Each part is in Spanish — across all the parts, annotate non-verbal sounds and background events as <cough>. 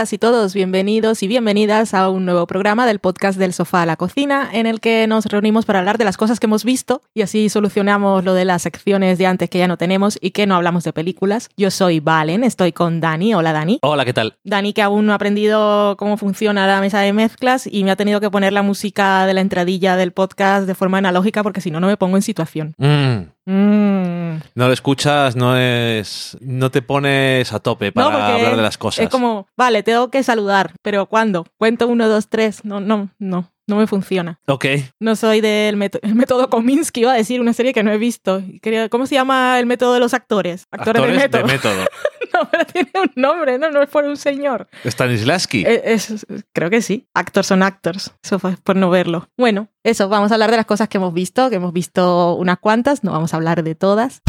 Todas y todos, bienvenidos y bienvenidas a un nuevo programa del podcast del sofá a la cocina, en el que nos reunimos para hablar de las cosas que hemos visto y así solucionamos lo de las secciones de antes que ya no tenemos y que no hablamos de películas. Yo soy Valen, estoy con Dani. Hola Dani. Hola, ¿qué tal? Dani que aún no ha aprendido cómo funciona la mesa de mezclas y me ha tenido que poner la música de la entradilla del podcast de forma analógica porque si no, no me pongo en situación. Mm, Mm. no lo escuchas, no es. No te pones a tope para hablar de las cosas. Es como, vale, tengo que saludar, pero ¿cuándo? Cuento uno, dos, tres. No, no, no, no me funciona. Ok. No soy del método, el método Kominsky, iba a decir una serie que no he visto. Quería- ¿Cómo se llama el método de los actores? Actores, del método. de método. <laughs> no, pero tiene un nombre, no, no es por un señor. Stanislavski. Eh, es- creo que sí. Actors son actors. Eso fue por no verlo. Bueno, eso, vamos a hablar de las cosas que hemos visto, que hemos visto unas cuantas, no vamos a hablar de todas.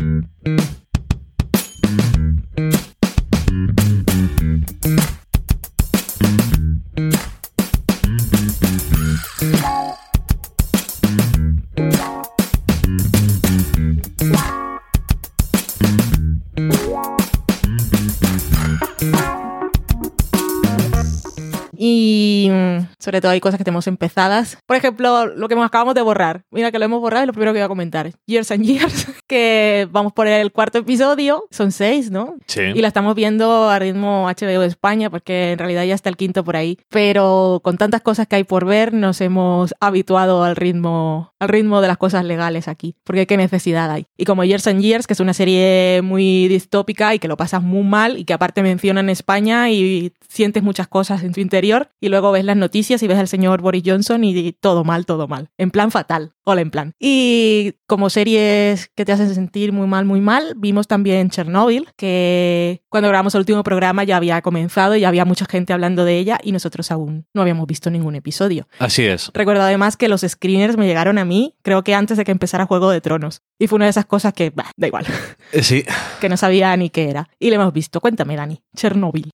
Y mm, sobre todo hay cosas que tenemos empezadas. Por ejemplo, lo que acabamos de borrar. Mira que lo hemos borrado y lo primero que voy a comentar. Years and Years, <laughs> que vamos por el cuarto episodio. Son seis, ¿no? sí. Y la estamos viendo a ritmo HBO de España, porque en realidad ya está el quinto por ahí. Pero con tantas cosas que hay por ver, nos hemos habituado al ritmo, al ritmo de las cosas legales aquí. Porque qué necesidad hay. Y como Years and Years, que es una serie muy distópica y que lo pasas muy mal y que aparte mencionan España y sientes muchas cosas en tu interior. Y luego ves las noticias y ves al señor Boris Johnson y todo mal, todo mal. En plan fatal. Hola, en plan. Y como series que te hacen sentir muy mal, muy mal, vimos también Chernobyl, que cuando grabamos el último programa ya había comenzado y había mucha gente hablando de ella y nosotros aún no habíamos visto ningún episodio. Así es. Recuerdo además que los screeners me llegaron a mí, creo que antes de que empezara Juego de Tronos. Y fue una de esas cosas que, bah, da igual, Eh, Sí. <laughs> que no sabía ni qué era. Y lo hemos visto. Cuéntame, Dani. Chernobyl.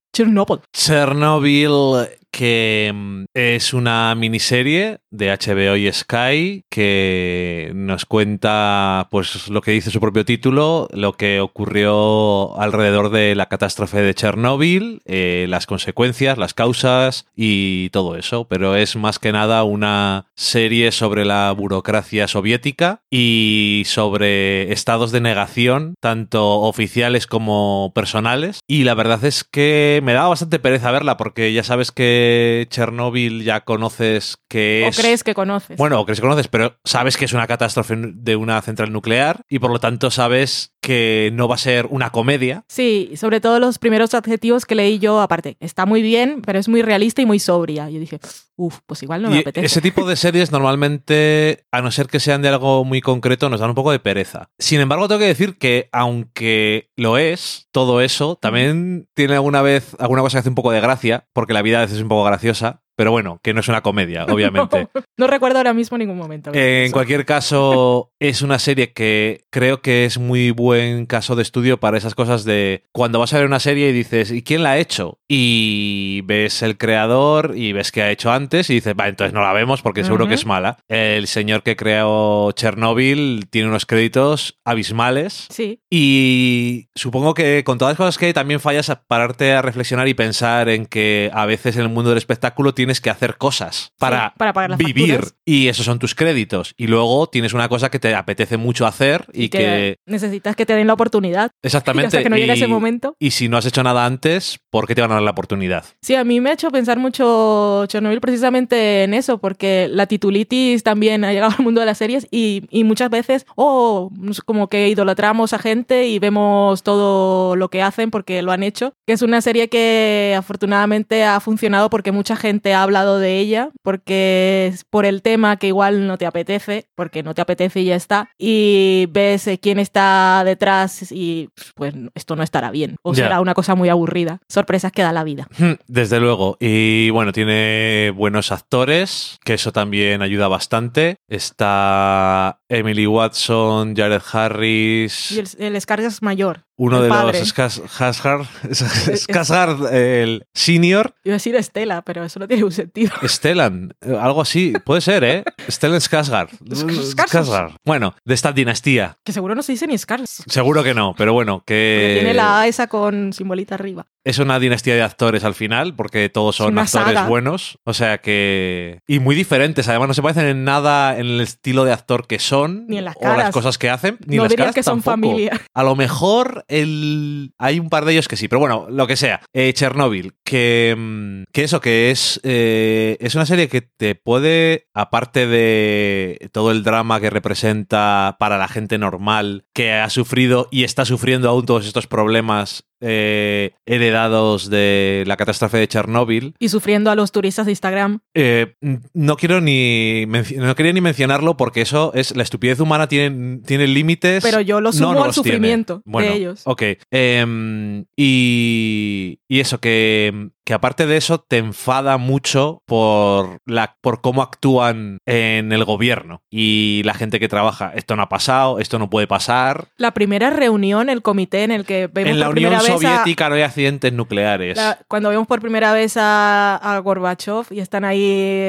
Chernobyl. Que mm, es una miniserie de HBO y Sky que nos cuenta, pues, lo que dice su propio título, lo que ocurrió alrededor de la catástrofe de Chernobyl, eh, las consecuencias, las causas y todo eso. Pero es más que nada una serie sobre la burocracia soviética y sobre estados de negación, tanto oficiales como personales. Y la verdad es que me daba bastante pereza verla porque ya sabes que Chernobyl ya conoces que ¿O es... crees que conoces? Bueno, o crees que conoces, pero sabes que es una catástrofe de una central nuclear y por lo tanto sabes que no va a ser una comedia. Sí, sobre todo los primeros adjetivos que leí yo, aparte, está muy bien, pero es muy realista y muy sobria. Yo dije, uff, pues igual no me y apetece. ese tipo de series normalmente, a no ser que sean de algo muy concreto, nos dan un poco de pereza. Sin embargo, tengo que decir que aunque lo es, todo eso, también tiene alguna vez alguna cosa que hace un poco de gracia, porque la vida a veces es un poco graciosa. Pero bueno, que no es una comedia, <laughs> obviamente. No, no recuerdo ahora mismo ningún momento. Eh, en cualquier caso, es una serie que creo que es muy buen caso de estudio para esas cosas de cuando vas a ver una serie y dices, ¿y quién la ha hecho? Y ves el creador y ves que ha hecho antes y dices, va, entonces no la vemos porque seguro Ujú. que es mala. El señor que creó Chernobyl tiene unos créditos abismales. Sí, Y supongo que con todas las cosas que hay, también fallas a pararte a reflexionar y pensar en que a veces en el mundo del espectáculo tienes que hacer cosas para, Sí, para pagar las vivir facturas. y esos son tus créditos. Y luego tienes una cosa que te apetece mucho hacer y, que... necesitas que te den la oportunidad. <laughs> Exactamente. hasta que no llegue y, ese momento. y si no has hecho nada antes, ¿por qué te van a dar la oportunidad? Sí, a mí me ha hecho pensar mucho Chernobyl precisamente en eso, porque la titulitis también ha llegado al mundo de las series y, y muchas veces, oh, como que idolatramos a gente y vemos todo lo que hacen porque lo han hecho, que es una serie que afortunadamente ha funcionado porque mucha gente ha hablado de ella, porque es por el tema que igual no te apetece, porque no te apetece y ya está, y ves eh, quién está detrás y pues esto no estará bien, o será una cosa muy aburrida. Sorpresas que da la vida. Desde luego. Y bueno, tiene buenos actores, que eso también ayuda bastante. Está Emily Watson, Jared Harris. Y el, el Skarsgård mayor. Uno el de padre. los Skarsgård, Skarsgård, el senior, Iba a decir Estela, pero eso no tiene un sentido. <laughs> Stellan, eh, algo así, puede ser, ¿eh? Stellan Skarsgård. Skarsgård. Bueno, de esta dinastía. Que seguro no se dice ni Skarsgård. Seguro que no, pero bueno, que... Tiene la A esa con simbolita arriba. Es una dinastía de actores al final, porque todos son actores saga. buenos. O sea que. Y muy diferentes. Además, no se parecen en nada en el estilo de actor que son. Ni en las O las caras. cosas que hacen. Ni no las dirías caras que son tampoco. familia. <laughs> A lo mejor el... hay un par de ellos que sí, pero bueno, lo que sea. Eh, Chernobyl, que, mm, que eso, que es, eh, es una serie que te puede, aparte de todo el drama que representa para la gente normal, que ha sufrido y está sufriendo aún todos estos problemas eh, heredados de la catástrofe de Chernóbil, Y sufriendo a los turistas de Instagram. eh, no quiero ni no quería ni mencionarlo porque eso es la estupidez humana tiene, tiene límites. Pero yo lo sumo no al sufrimiento Bueno, de ellos. Ok. Em, y, y eso, que, que aparte de eso, te enfada mucho por, la, por cómo actúan en el gobierno y la gente que trabaja. Esto no ha pasado, esto no puede pasar. La primera reunión, el comité en el que vemos en la por Unión primera a- Soviética no hay accidentes nucleares. la- cuando vemos por primera vez a, a Gorbachev y están ahí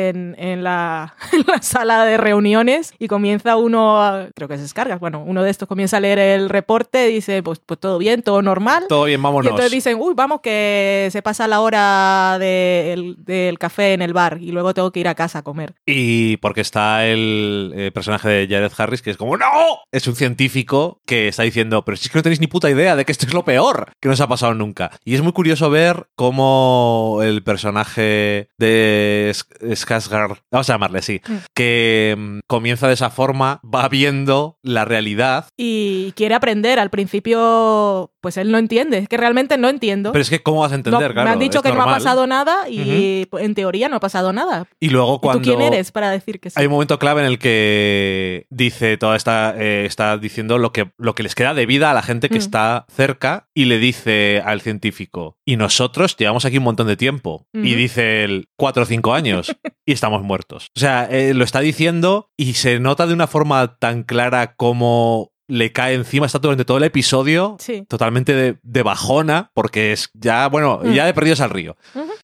en, en la, <laughs> en la sala de reuniones y comienza uno, a- creo que se descarga, bueno, uno de estos comienza a leer el reporte, dice, pues, pues todo bien, todo normal. Todo bien, Y vámonos. entonces dicen, uy, vamos, que se pasa la hora del, café en el bar y luego tengo que ir a casa a comer. Y porque está el eh, personaje de Jared Harris, que es como, ¡No! Es un científico que está diciendo, pero si es que no tenéis ni puta idea de que esto es lo peor que nos ha pasado nunca. Y es muy curioso ver cómo el personaje de Sk- Skarsgård, vamos a llamarle así, Mm. que mm, comienza de esa forma, va viendo la realidad. Y quiere aprender. Al principio, pues él no entiende. Es que realmente no entiendo. Pero es que, ¿cómo vas a No, entender? Claro, me han dicho que no ha pasado nada y en teoría no ha pasado nada. Y luego cuando... ¿Y tú quién eres para decir que sí? Hay un momento clave en el que dice toda esta eh, está diciendo lo que, lo que les queda de vida a la gente que Mm. está cerca y le dice al científico, y nosotros llevamos aquí un montón de tiempo. Y dice él, cuatro o cinco años y estamos muertos. O sea, eh, lo está diciendo y se nota de una forma tan clara como le cae encima, está durante todo el episodio Sí. totalmente de, de bajona, porque es ya, bueno, Mm. ya de perdidos al río.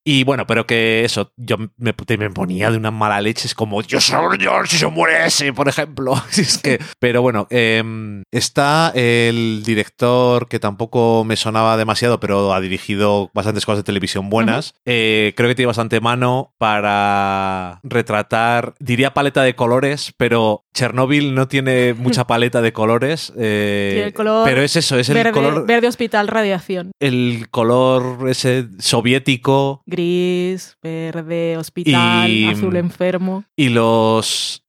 Y bueno, pero que eso, yo me, me ponía de una mala leche, es como, Dios señor, si se muere ese, por ejemplo. <laughs> Es que, pero bueno, em, está el director que tampoco me sonaba demasiado, pero ha dirigido bastantes cosas de televisión buenas. Eh, creo que tiene bastante mano para retratar, diría paleta de colores, pero Chernobyl no tiene mucha <laughs> paleta de colores. eh, Tiene el color pero es eso, es el verde, color, verde hospital radiación. el color ese soviético Gris, verde hospital, Y- azul enfermo. y los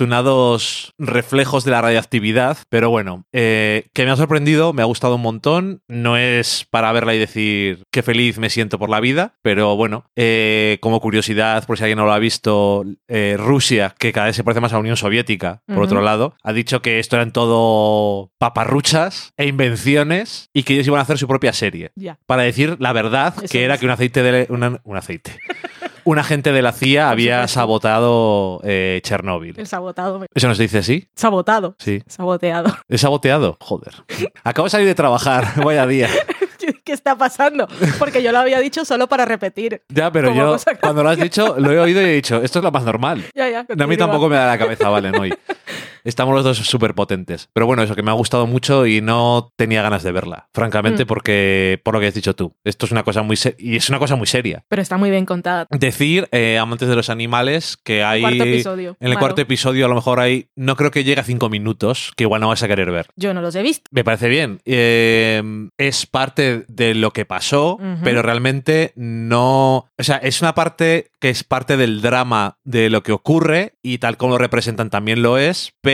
desafortunados reflejos de la radioactividad. Pero bueno, eh, que me ha sorprendido, me ha gustado un montón. No es para verla y decir qué feliz me siento por la vida, pero bueno, eh, como curiosidad, por si alguien no lo ha visto, eh, Rusia, que cada vez se parece más a la Unión Soviética, por otro lado, ha dicho que esto eran todo paparruchas e invenciones y que ellos iban a hacer su propia serie. Para decir la verdad, Eso que era es. que un aceite de una- un aceite. <laughs> Un agente de la CIA había supuesto. sabotado eh, Chernóbil. El sabotado. ¿Eso nos dice así? Sabotado. Sí. Saboteado. ¿He saboteado? Joder. Acabo de salir de trabajar, <laughs> vaya día. ¿Qué, está pasando? Porque yo lo había dicho solo para repetir. Ya, pero yo cuando lo has dicho, lo he oído y he dicho, esto es lo más normal. Ya, ya. A mí tampoco me da la cabeza, Valen, hoy. Estamos los dos súper potentes. Pero bueno, eso que me ha gustado mucho y no tenía ganas de verla, francamente, Mm. porque, por lo que has dicho tú, esto es una cosa muy y es una cosa muy seria. Pero está muy bien contada. Decir, eh, amantes de los animales, que hay... Cuarto episodio. En el Malo. cuarto episodio a lo mejor hay, no creo que llegue a cinco minutos, que igual no vas a querer ver. Yo no los he visto. Me parece bien. Eh, es parte de lo que pasó, pero realmente no... O sea, es una parte que es parte del drama de lo que ocurre y tal como lo representan también lo es, pero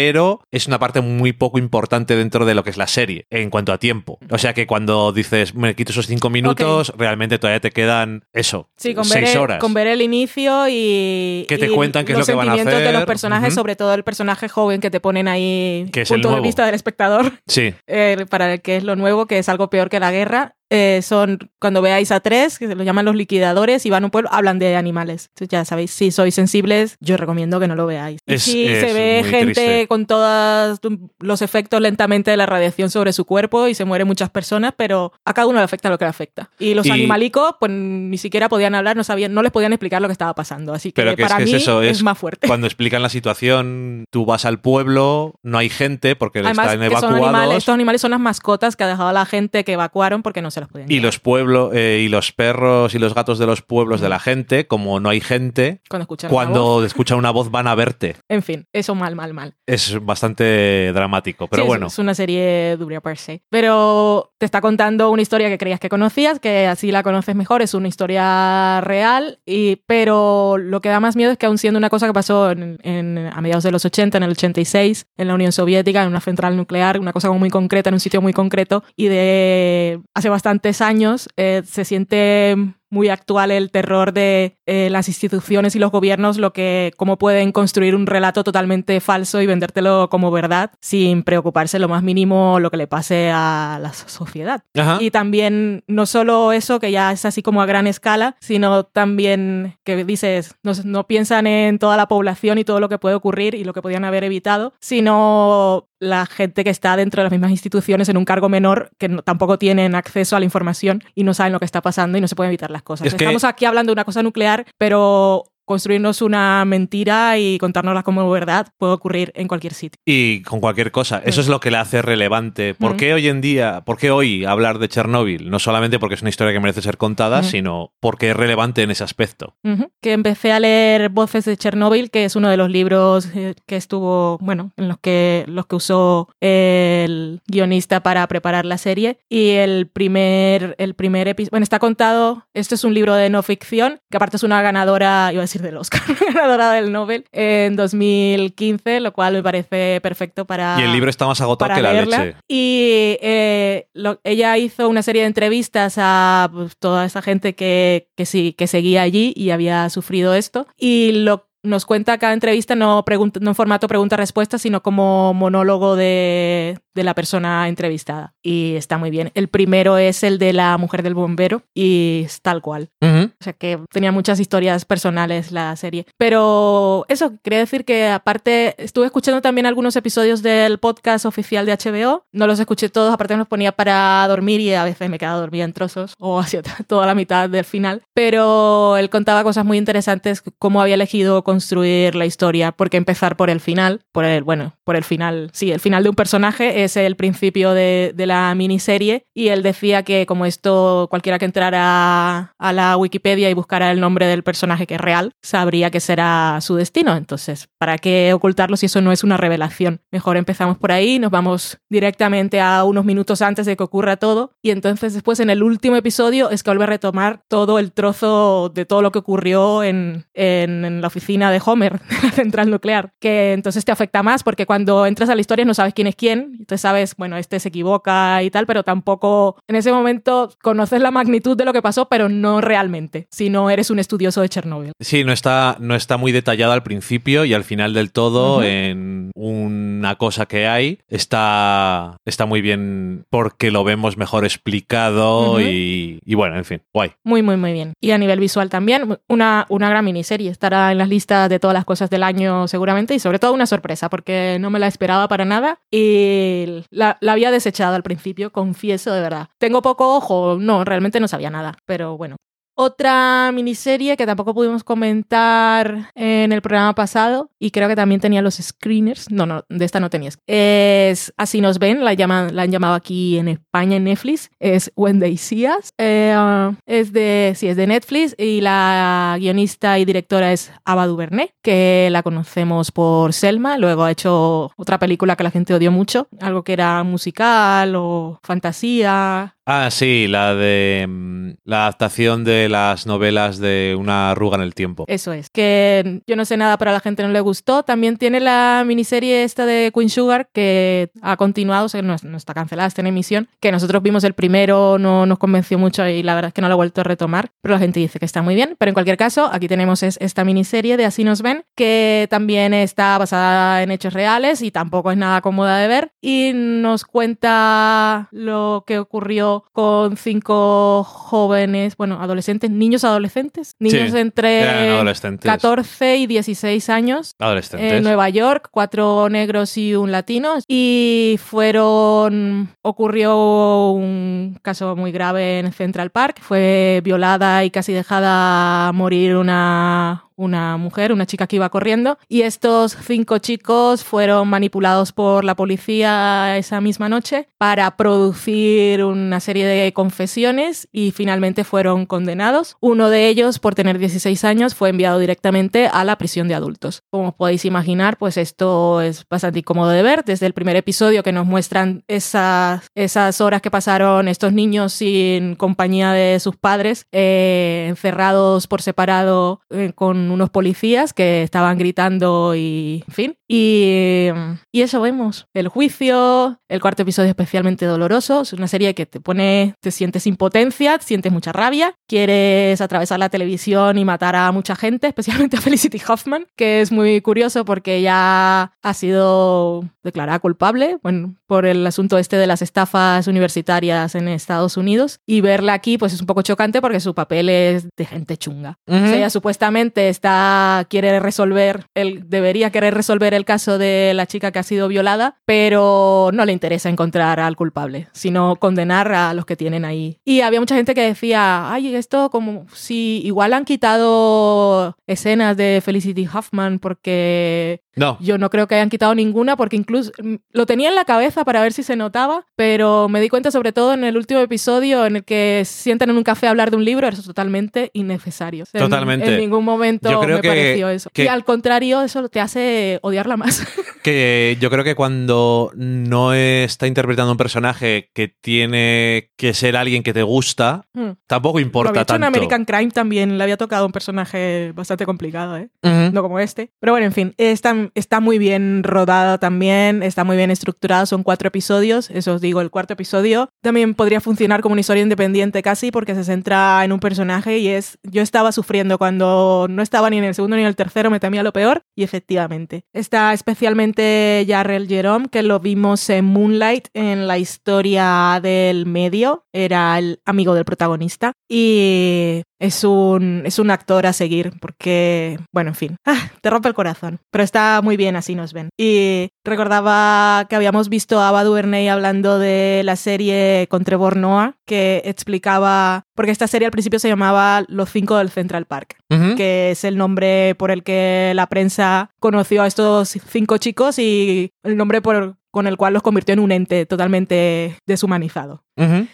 es una parte muy poco importante dentro de lo que es la serie en cuanto a tiempo. O sea que cuando dices, me quito esos cinco minutos, realmente todavía te quedan eso, Sí, con seis horas. con ver el inicio y. Que te y cuentan qué es lo que van a sentimientos de los hacer. personajes, sobre todo el personaje joven que te ponen ahí. Que es el punto de vista del espectador, Sí, <laughs> eh, para el que es lo nuevo, que es algo peor que la guerra. Eh, son cuando veáis a tres, que se lo llaman los liquidadores, y van a un pueblo, hablan de animales. Entonces ya sabéis, si sois sensibles, yo recomiendo que no lo veáis. Y Es- si es se ve gente triste. con todos los efectos lentamente de la radiación sobre su cuerpo y se mueren muchas personas, pero a cada uno le afecta lo que le afecta. Y los Y- animalicos, pues ni siquiera podían hablar, no sabían, no les podían explicar lo que estaba pasando. Así que que es para que es mí eso, es más fuerte. cuando explican la situación, tú vas al pueblo, no hay gente porque Además, están que son evacuados. animales, estos animales son las mascotas que ha dejado la gente que evacuaron porque no se los podían Y llevar. los pueblos, eh, y los perros y los gatos de los pueblos de la gente, como no hay gente, Cuando escuchan una voz. una van a verte. En fin, eso mal, mal, mal. Es bastante dramático, pero Sí, bueno. Es una serie dura per se. Pero te está contando una historia que creías que conocías, que así la conoces mejor, es una historia real, y, pero lo que da más miedo es que aun siendo una cosa que pasó en, a mediados de los 80, en el 86, en la Unión Soviética, en una central nuclear, una cosa muy concreta, en un sitio muy concreto, y de hace bastantes años, eh, se siente muy actual el terror de eh, las instituciones y los gobiernos, lo que cómo pueden construir un relato totalmente falso y vendértelo como verdad sin preocuparse lo más mínimo lo que le pase a la sociedad. Ajá. Y también no solo eso, que ya es así como a gran escala, sino también que dices, no, no piensan en toda la población y todo lo que puede ocurrir y lo que podían haber evitado, sino la gente que está dentro de las mismas instituciones en un cargo menor que no- tampoco tienen acceso a la información y no saben lo que está pasando y no se pueden evitar las cosas. Es que- Estamos aquí hablando de una cosa nuclear, pero construirnos una mentira y contárnosla como verdad puede ocurrir en cualquier sitio. Y con cualquier cosa. Eso Mm. es lo que le hace relevante. ¿Por Mm. qué hoy en día, por qué hoy hablar de Chernóbil? No solamente porque es una historia que merece ser contada, Mm. sino porque es relevante en ese aspecto. Que empecé a leer Voces de Chernóbil, que es uno de los libros eh, que estuvo, bueno, en los que, los que usó el guionista para preparar la serie. Y el primer, el primer episodio, bueno, está contado, esto es un libro de no ficción, que aparte es una ganadora, iba a decir del Oscar, <laughs> ganadora del Nobel en 2015, lo cual me parece perfecto para y el libro está más agotado que la leerla. leche. Y eh, lo- ella hizo una serie de entrevistas a pues, toda esa gente que, que sí, que seguía allí y había sufrido esto. Y lo nos cuenta cada entrevista no, no en formato pregunta-respuesta, sino como monólogo de, de la persona entrevistada. Y está muy bien. El primero es el de la mujer del bombero y es tal cual. O sea que tenía muchas historias personales la serie. Pero eso, quería decir que aparte estuve escuchando también algunos episodios del podcast oficial de HBO. No los escuché todos, aparte me los ponía para dormir y a veces me quedaba dormida en trozos o <laughs> hacia toda la mitad del final. Pero él contaba cosas muy interesantes, cómo había elegido construir la historia, porque empezar por el final, por el, bueno, por el final, sí, el final de un personaje es el principio de, de la miniserie y él decía que como esto cualquiera que entrara a la Wikipedia y buscara el nombre del personaje que es real, sabría que será su destino. Entonces, ¿para qué ocultarlo si eso no es una revelación? Mejor empezamos por ahí, nos vamos directamente a unos minutos antes de que ocurra todo y entonces después en el último episodio es que vuelve a retomar todo el trozo de todo lo que ocurrió en, en, en la oficina de Homer, de <laughs> la central nuclear, que entonces te afecta más porque cuando entras a la historia no sabes quién es quién, entonces sabes, bueno, este se equivoca y tal, pero tampoco en ese momento conoces la magnitud de lo que pasó, pero no realmente, si no eres un estudioso de Chernobyl. Sí, no está, no está muy detallado al principio y al final del todo, Ujú. en una cosa que hay, está, está muy bien porque lo vemos mejor explicado Ujú. y, y bueno, en fin, guay. Muy, muy, muy bien. Y a nivel visual también, una, una gran miniserie. Estará en las listas de todas las cosas del año seguramente y sobre todo una sorpresa porque no me la esperaba para nada y la, la había desechado al principio, confieso de verdad. ¿Tengo poco ojo? No, realmente no sabía nada, pero bueno. Otra miniserie que tampoco pudimos comentar en el programa pasado y creo que también tenía los screeners. No, no, de esta no tenías. Es Así nos ven, la, llaman, la han llamado aquí en España en Netflix. Es When They See Us. Eh, es de, sí, es de Netflix y la guionista y directora es Ava DuVernay, que la conocemos por Selma. Luego ha hecho otra película que la gente odió mucho, algo que era musical o fantasía. Ah, sí, la de mm, la adaptación de las novelas de Una arruga en el tiempo. Eso es. Que yo no sé nada, pero a la gente no le gustó. También tiene la miniserie esta de Queen Sugar que ha continuado, o sea, no, no está cancelada, está en emisión. Que nosotros vimos el primero, no nos convenció mucho y la verdad es que no lo he vuelto a retomar. Pero la gente dice que está muy bien. Pero en cualquier caso, aquí tenemos es- esta miniserie de Así nos ven, que también está basada en hechos reales y tampoco es nada cómoda de ver. Y nos cuenta lo que ocurrió con cinco jóvenes, bueno, adolescentes, niños adolescentes, niños Sí, entre Eran adolescentes. 14 y 16 años Adolescentes. en Nueva York, cuatro negros y un latino. Y fueron. Ocurrió un caso muy grave en Central Park. Fue violada y casi dejada morir una, una mujer, una chica que iba corriendo, y estos cinco chicos fueron manipulados por la policía esa misma noche para producir una serie de confesiones y finalmente fueron condenados. Uno de ellos, por tener 16 años, fue enviado directamente a la prisión de adultos. Como podéis imaginar, pues esto es bastante incómodo de ver. Desde el primer episodio que nos muestran esas, esas horas que pasaron estos niños sin compañía de sus padres, eh, encerrados por separado eh, con unos policías que estaban gritando y, en fin. Y, y eso vemos. El juicio, el cuarto episodio especialmente doloroso. Es una serie que te pone, te sientes impotencia, sientes mucha rabia, quieres atravesar la televisión y matar a mucha gente, <laughs> especialmente a Felicity Hoffman, que es muy curioso porque ya ha sido declarada culpable bueno, por el asunto este de las estafas universitarias en Estados Unidos. Y verla aquí, pues es un poco chocante porque su papel es de gente chunga. o sea, ella supuestamente está, quiere resolver, el, debería querer resolver el caso de la chica que ha sido violada, pero no le interesa encontrar al culpable, sino condenar a los que tienen ahí. Y había mucha gente que decía, ay, esto como si igual han quitado escenas de Felicity Huffman porque no. Yo no creo que hayan quitado ninguna porque incluso mm, lo tenía en la cabeza para ver si se notaba, pero me di cuenta sobre todo en el último episodio en el que sientan en un café a hablar de un libro, eso es totalmente innecesario. totalmente. En, ningún momento me pareció eso. y al contrario, eso te hace odiarla más. <laughs> que yo creo que cuando no está interpretando un personaje que tiene que ser alguien que te gusta, hmm. tampoco importa lo hecho tanto. En American Crime también le había tocado un personaje bastante complicado, ¿eh? No como este. Pero bueno, en fin, esta está muy bien rodada también, está muy bien estructurada, son cuatro episodios, eso os digo, el cuarto episodio también podría funcionar como una historia independiente casi porque se centra en un personaje y es, yo estaba sufriendo cuando no estaba ni en el segundo ni en el tercero, me temía lo peor y efectivamente. Está especialmente Jarrell Jerome, que lo vimos en Moonlight en la historia del medio, era el amigo del protagonista. Y es un, es un actor a seguir porque, bueno, en fin, ah, te rompe el corazón, pero está muy bien, así nos ven. Y recordaba que habíamos visto a Ava DuVernay hablando de la serie con Trevor Noah, que explicaba, porque esta serie al principio se llamaba Los cinco del Central Park, que es el nombre por el que la prensa conoció a estos cinco chicos y el nombre por, con el cual los convirtió en un ente totalmente deshumanizado.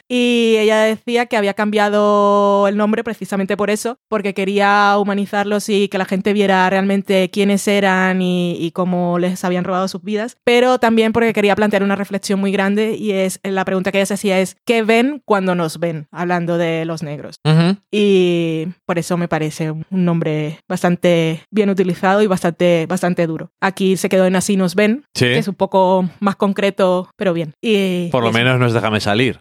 Y ella decía que había cambiado el nombre precisamente por eso, porque quería humanizarlos y que la gente viera realmente quiénes eran y, cómo les habían robado sus vidas, pero también porque quería plantear una reflexión muy grande y es la pregunta que ella se hacía es ¿qué ven cuando nos ven? Hablando de los negros. Y por eso me parece un nombre bastante bien utilizado y bastante, bastante duro. Aquí se quedó en Así nos ven, que es un poco más concreto, pero bien. Y Por lo menos nos déjame salir.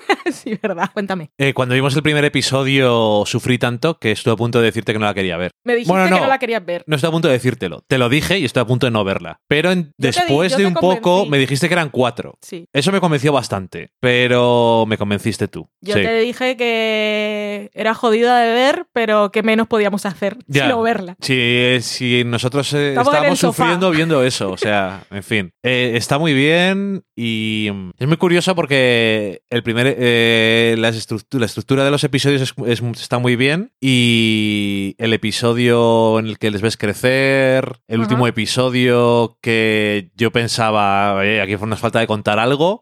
sí, verdad, cuéntame. Eh, cuando vimos el primer episodio sufrí tanto que estuve a punto de decirte que no la quería ver. Me dijiste que no la querías ver. No estoy a punto de decírtelo. Te lo dije y estoy a punto de no verla. Pero después de un poco me dijiste que eran cuatro. Sí. Eso me convenció bastante, pero me convenciste tú. Yo te dije que era jodida de ver, pero que menos podíamos hacer <laughs> ya. sino verla. Sí, si nosotros eh, estábamos sufriendo viendo eso. O sea, <laughs> en fin. Eh, está muy bien y es muy curioso porque el primer, eh, la, estructura, de los episodios está muy bien y el episodio en el que les ves crecer, el último episodio que yo pensaba, aquí nos falta de contar algo.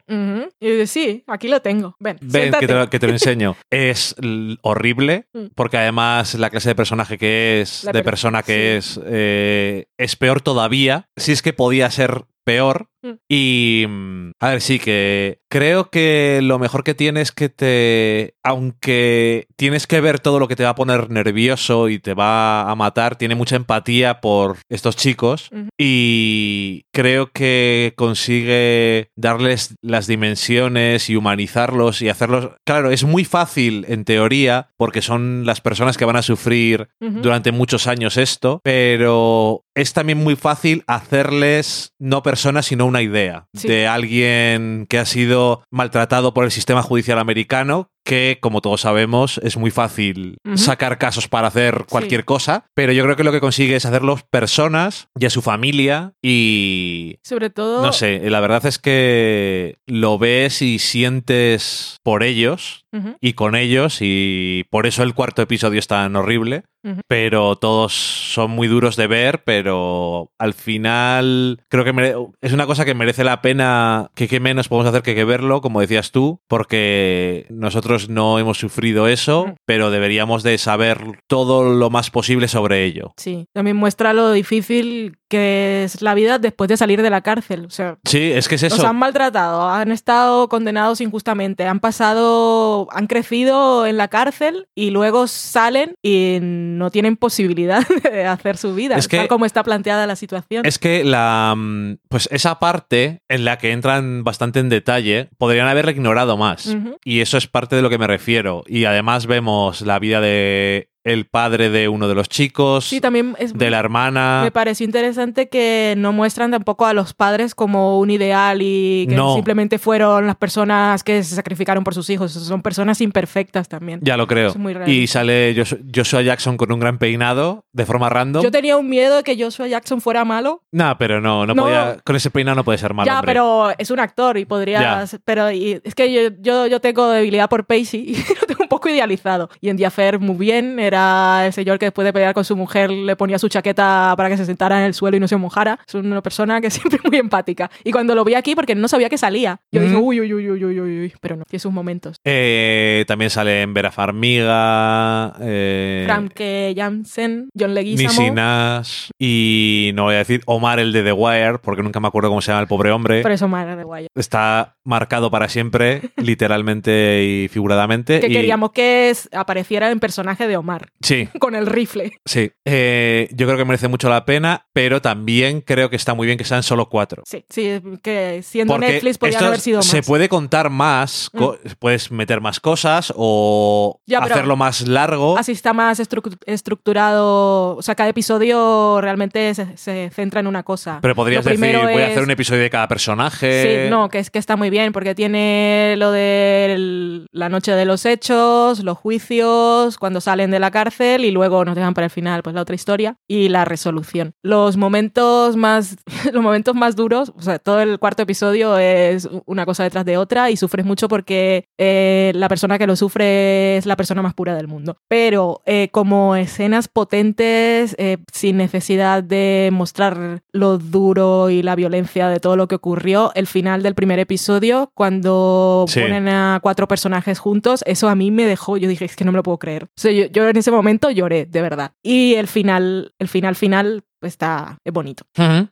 Y sí, aquí lo tengo. Ven, Ven que te, que te, lo enseño. <laughs> es horrible mm. porque además la clase de personaje que es, de persona que es, eh, es peor todavía. Si es que podía ser peor. Mm. Y mm, a ver, sí, que creo que lo mejor que tiene es que te, aunque tienes que ver todo lo que te va a poner nervioso y te va a matar, tiene mucha empatía por estos chicos y creo que consigue darles las dimensiones y humanizarlos y hacerlos... Claro, es muy fácil en teoría porque son las personas que van a sufrir durante muchos años esto, pero es también muy fácil hacerles no personas sino una idea de alguien que ha sido maltratado por el sistema judicial americano, que, como todos sabemos, es muy fácil sacar casos para hacer cualquier cosa, pero yo creo que lo que consigue es hacerlos personas y a su familia y... Sobre todo... No sé, la verdad es que lo ves y sientes por ellos y con ellos y por eso el cuarto episodio es tan horrible Pero todos son muy duros de ver, pero al final creo que es una cosa que merece la pena, que qué menos podemos hacer que, que verlo, como decías tú, porque nosotros no hemos sufrido eso, pero deberíamos de saber todo lo más posible sobre ello. Sí, también muestra lo difícil que es la vida después de salir de la cárcel. O sea, Sí, es que es Los eso. han maltratado, han estado condenados injustamente, han pasado, han crecido en la cárcel y luego salen y no tienen posibilidad <laughs> de hacer su vida, Es que- tal como está planteada la situación. Es que la mm, pues esa parte en la que entran bastante en detalle podrían haberla ignorado más. Y eso es parte de lo que me refiero. Y además vemos la vida de el padre de uno de los chicos, Sí, también es, de la hermana. me pareció interesante que no muestran tampoco a los padres como un ideal y que No. simplemente fueron las personas que se sacrificaron por sus hijos, son personas imperfectas también. Ya lo creo. Es muy y sale Joshua- Jackson con un gran peinado de forma random. Yo tenía un miedo de que Joshua Jackson fuera malo, No, pero no, no, No. podía. Con ese peinado no puede ser malo. ya, hombre. pero es un actor y podría. Pero y- es que yo, yo, yo tengo debilidad por Pacey <laughs> y lo tengo poco idealizado. Y en Diafer muy bien, era el señor que después de pelear con su mujer le ponía su chaqueta para que se sentara en el suelo y no se mojara. Es una persona que <laughs> siempre es muy empática. Y cuando lo vi aquí, porque no sabía que salía, yo dije, uy, uy, uy, uy, uy, uy, uy. Pero no, tiene sus momentos. Eh, también salen Vera Farmiga. Eh, Frank Jansen, John Nisi Leguizamo. Nash y no voy a decir Omar el de The Wire porque nunca me acuerdo cómo se llama el pobre hombre. Por eso Mara de Guaya. Está marcado para siempre, <laughs> literalmente y figuradamente. Que y- queríamos que es- apareciera en personaje de Omar, Sí, <laughs> con el rifle. sí. Eh, yo creo que merece mucho la pena, pero también creo que está muy bien que sean solo cuatro. Sí, sí, que siendo Porque Netflix podrían esto haber sido más. Mm. se puede contar más, co- puedes meter más cosas o Ya, hacerlo más largo. Así está más estru- estructurado. O sea, cada episodio realmente se, se centra en una cosa. Pero podrías decir, primero voy a es- hacer un episodio de cada personaje. Sí, no, que es que está muy bien, porque tiene lo de el- la noche de los hechos, los juicios, cuando salen de la cárcel y luego nos dejan para el final pues la otra historia y la resolución. Los momentos más, <laughs> los momentos más duros, o sea, todo el cuarto episodio es una cosa detrás de otra y sufres mucho porque eh, la persona que lo sufre es la persona más pura del mundo. Pero eh, como escenas potentes, eh, sin necesidad de mostrar lo duro y la violencia de todo lo que ocurrió, el final del primer episodio, cuando Sí. ponen a cuatro personajes juntos, eso a mí me dejó, yo dije, es que no me lo puedo creer. Yo, yo en ese momento lloré, de verdad. Y el final, el final final está es bonito.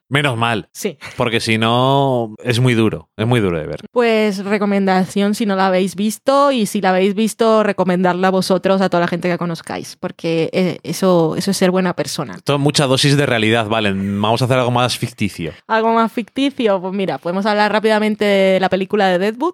Menos mal, Sí. porque si no es muy duro, es muy duro de ver. Pues recomendación si no la habéis visto y si la habéis visto, recomendarla a vosotros, a toda la gente que conozcáis, porque eh, eso, eso es ser buena persona. Todo, mucha dosis de realidad, valen. Vamos a hacer algo más ficticio. Algo más ficticio, pues mira, podemos hablar rápidamente de la película de Deadwood,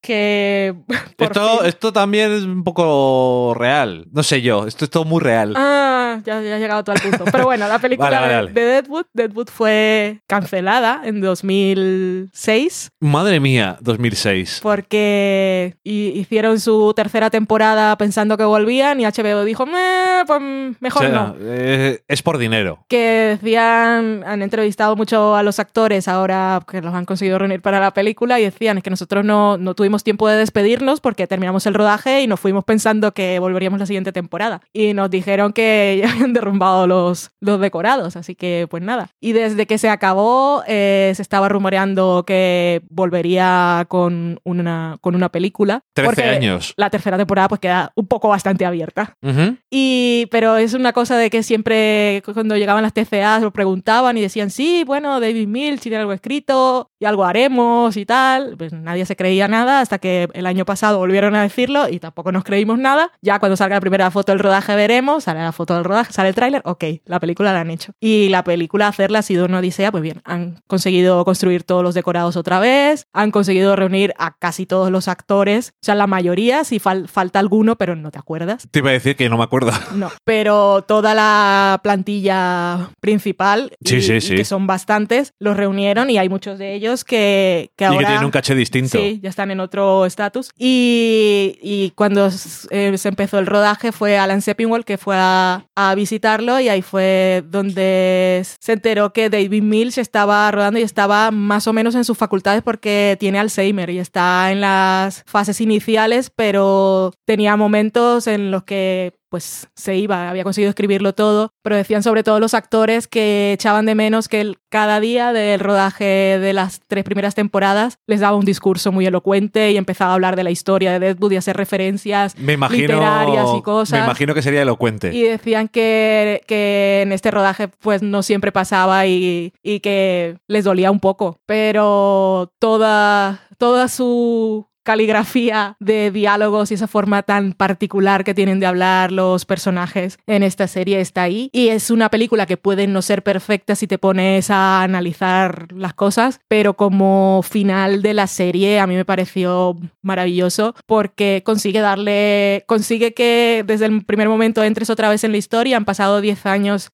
que... <laughs> por Esto, fin- esto también es un poco real. No sé yo, esto es todo muy real. Ah, ya, ya has llegado tú al punto. Pero bueno, la película <laughs> Vale, de- Deadwood, Deadwood fue cancelada en 2006 Madre mía, 2006. porque hi- hicieron su tercera temporada pensando que volvían y HBO dijo, "Meh, pues mejor O sea, no. eh, es por dinero. Que decían, han entrevistado mucho a los actores ahora que los han conseguido reunir para la película y decían es que nosotros no, no tuvimos tiempo de despedirnos porque terminamos el rodaje y nos fuimos pensando que volveríamos la siguiente temporada. Y nos dijeron que <laughs> ya habían derrumbado los, los decorados, así que pues nada. Y desde que se acabó eh, se estaba rumoreando que volvería con una, con una película. 13 porque años. La tercera temporada pues queda un poco bastante abierta. Ujú. Y, pero es una cosa de que siempre cuando llegaban las TCAs lo preguntaban y decían, sí, bueno, David Mills tiene algo escrito y algo haremos y tal. Pues nadie se creía nada hasta que el año pasado volvieron a decirlo y tampoco nos creímos nada. Ya cuando salga la primera foto del rodaje veremos, sale la foto del rodaje, sale el tráiler, ok, la película la han hecho. Y la película hacerla ha sido una odisea, pues bien, han conseguido construir todos los decorados otra vez, han conseguido reunir a casi todos los actores, o sea, la mayoría, si fal- falta alguno, pero no te acuerdas. Te iba a decir que no me acuerdo. <laughs> No, pero toda la plantilla principal, Sí, y- sí, y sí. que son bastantes, los reunieron y hay muchos de ellos que, que Y ahora... que tienen un caché distinto. Sí, ya están en otro estatus. Y, y cuando eh, se empezó el rodaje fue Alan Sepinwall que fue a, a visitarlo y ahí fue donde se enteró que David Mills estaba rodando y estaba más o menos en sus facultades porque tiene Alzheimer y está en las fases iniciales, pero tenía momentos en los que pues se iba, había conseguido escribirlo todo, pero decían sobre todo los actores que echaban de menos que cada día del rodaje de las tres primeras temporadas les daba un discurso muy elocuente y empezaba a hablar de la historia de Deadwood y hacer referencias literarias y cosas. Me imagino que sería elocuente. Y decían que, que en este rodaje pues no siempre pasaba y, y que les dolía un poco, pero toda, toda su caligrafía de diálogos y esa forma tan particular que tienen de hablar los personajes en esta serie está ahí. Y es una película que puede no ser perfecta si te pones a analizar las cosas, pero como final de la serie a mí me pareció maravilloso porque consigue darle, consigue que desde el primer momento entres otra vez en la historia. Han pasado 10 años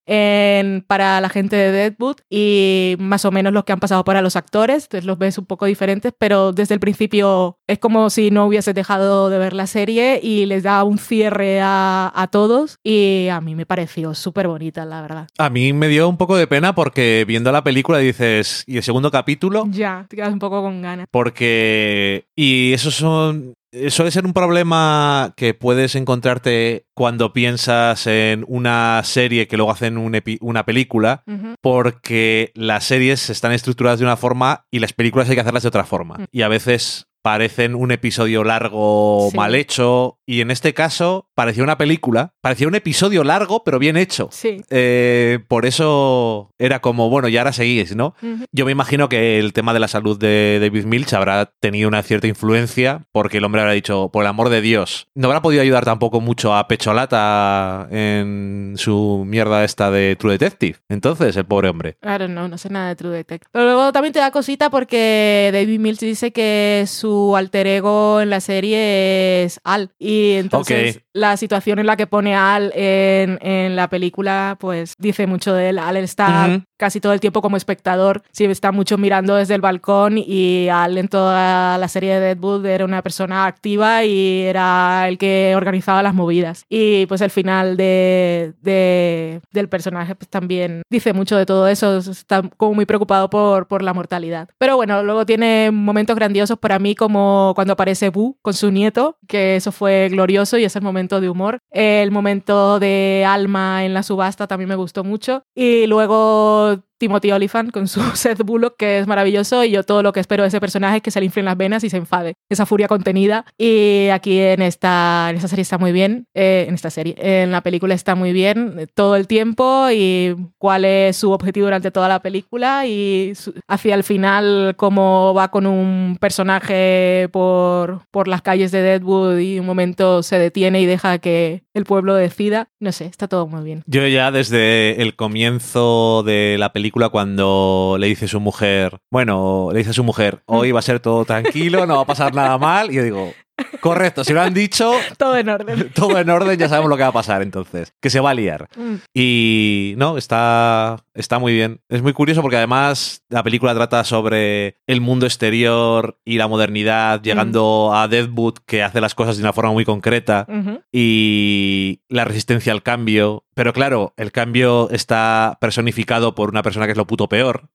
para la gente de Deadwood y más o menos los que han pasado para los actores, entonces los ves un poco diferentes, pero desde el principio es como si no hubiese dejado de ver la serie y les da un cierre a, a todos y a mí me pareció súper bonita, la verdad. A mí me dio un poco de pena porque viendo la película dices, ¿y el segundo capítulo? Ya, te quedas un poco con ganas. Porque... Y esos son suele ser un problema que puedes encontrarte cuando piensas en una serie que luego hacen una película, porque las series están estructuradas de una forma y las películas hay que hacerlas de otra forma. Y a veces parecen un episodio largo mal hecho. Y en este caso parecía una película, parecía un episodio largo pero bien hecho. Sí. Eh, por eso era como, bueno, y ahora seguís, ¿no? Yo me imagino que el tema de la salud de David Milch habrá tenido una cierta influencia porque el hombre habrá dicho, por el amor de Dios, no habrá podido ayudar tampoco mucho a Pecholata en su mierda esta de True Detective. Entonces, el pobre hombre. Claro, no, no sé nada de True Detective. Pero luego también te da cosita porque David Milch dice que su alter ego en la serie es Al. Y entonces la situación en la que pone Al en, en, la película, pues dice mucho de él. Al está casi todo el tiempo como espectador, sí está mucho mirando desde el balcón y Al en toda la serie de Deadwood era una persona activa y era el que organizaba las movidas. Y pues el final de, de del personaje pues también dice mucho de todo eso, está como muy preocupado por, por la mortalidad. Pero bueno, luego tiene momentos grandiosos para mí como cuando aparece Boo con su nieto, que eso fue glorioso y es el momento de humor. El momento de Alma en la subasta también me gustó mucho. Y luego follow Timothy Olyphant con su <laughs> Seth Bullock, que es maravilloso, y yo todo lo que espero de ese personaje es que se le inflen las venas y se enfade. Esa furia contenida. Y aquí en esta, en esta serie está muy bien, eh, en esta serie, en la película está muy bien eh, todo el tiempo y cuál es su objetivo durante toda la película y hacia el final cómo va con un personaje por, por las calles de Deadwood y un momento se detiene y deja que el pueblo decida. No sé, está todo muy bien. Yo ya desde el comienzo de la película cuando le dice su mujer, bueno, le dice a su mujer, hoy va a ser todo tranquilo, no va a pasar nada mal. Y yo digo, Correcto, si lo han dicho. <laughs> todo en orden. Todo en orden, ya sabemos lo que va a pasar entonces. Que se va a liar. Mm. Y no, está, está muy bien. Es muy curioso porque además la película trata sobre el mundo exterior y la modernidad, llegando mm. a Deadwood, que hace las cosas de una forma muy concreta, y la resistencia al cambio. Pero claro, el cambio está personificado por una persona que es lo puto peor.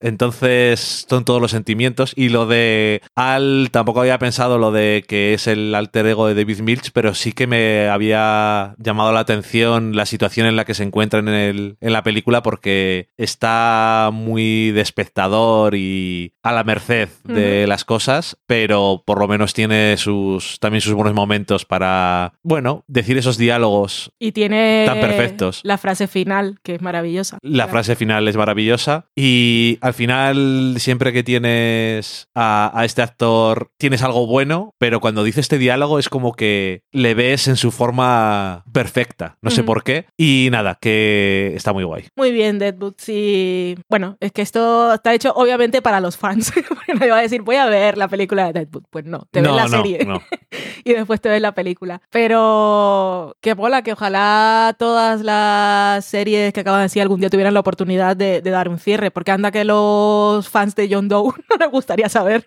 Entonces, son todos los sentimientos. Y lo de Al, tampoco había pensado lo de que es el alter ego de David Milch, pero sí que me había llamado la atención la situación en la que se encuentran en, en la película porque está muy de espectador y a la merced de las cosas, pero por lo menos tiene sus también sus buenos momentos para, bueno, decir esos diálogos y tiene tan perfectos. La frase final, que es maravillosa. La frase final es maravillosa y al final siempre que tienes a, a este actor tienes algo bueno, pero cuando dice este diálogo es como que le ves en su forma perfecta, no sé por qué. Y nada, que está muy guay. Muy bien, Deadwood, sí. Bueno, es que esto está hecho obviamente para los fans. <laughs> no iba a decir, voy a ver la película de Deadwood. Pues no, te ves la serie <laughs> y después te ves la película. Pero qué bola, que ojalá todas las series que acaban de decir algún día tuvieran la oportunidad de, dar un cierre, porque anda que los fans de John Doe <laughs> no les gustaría saber.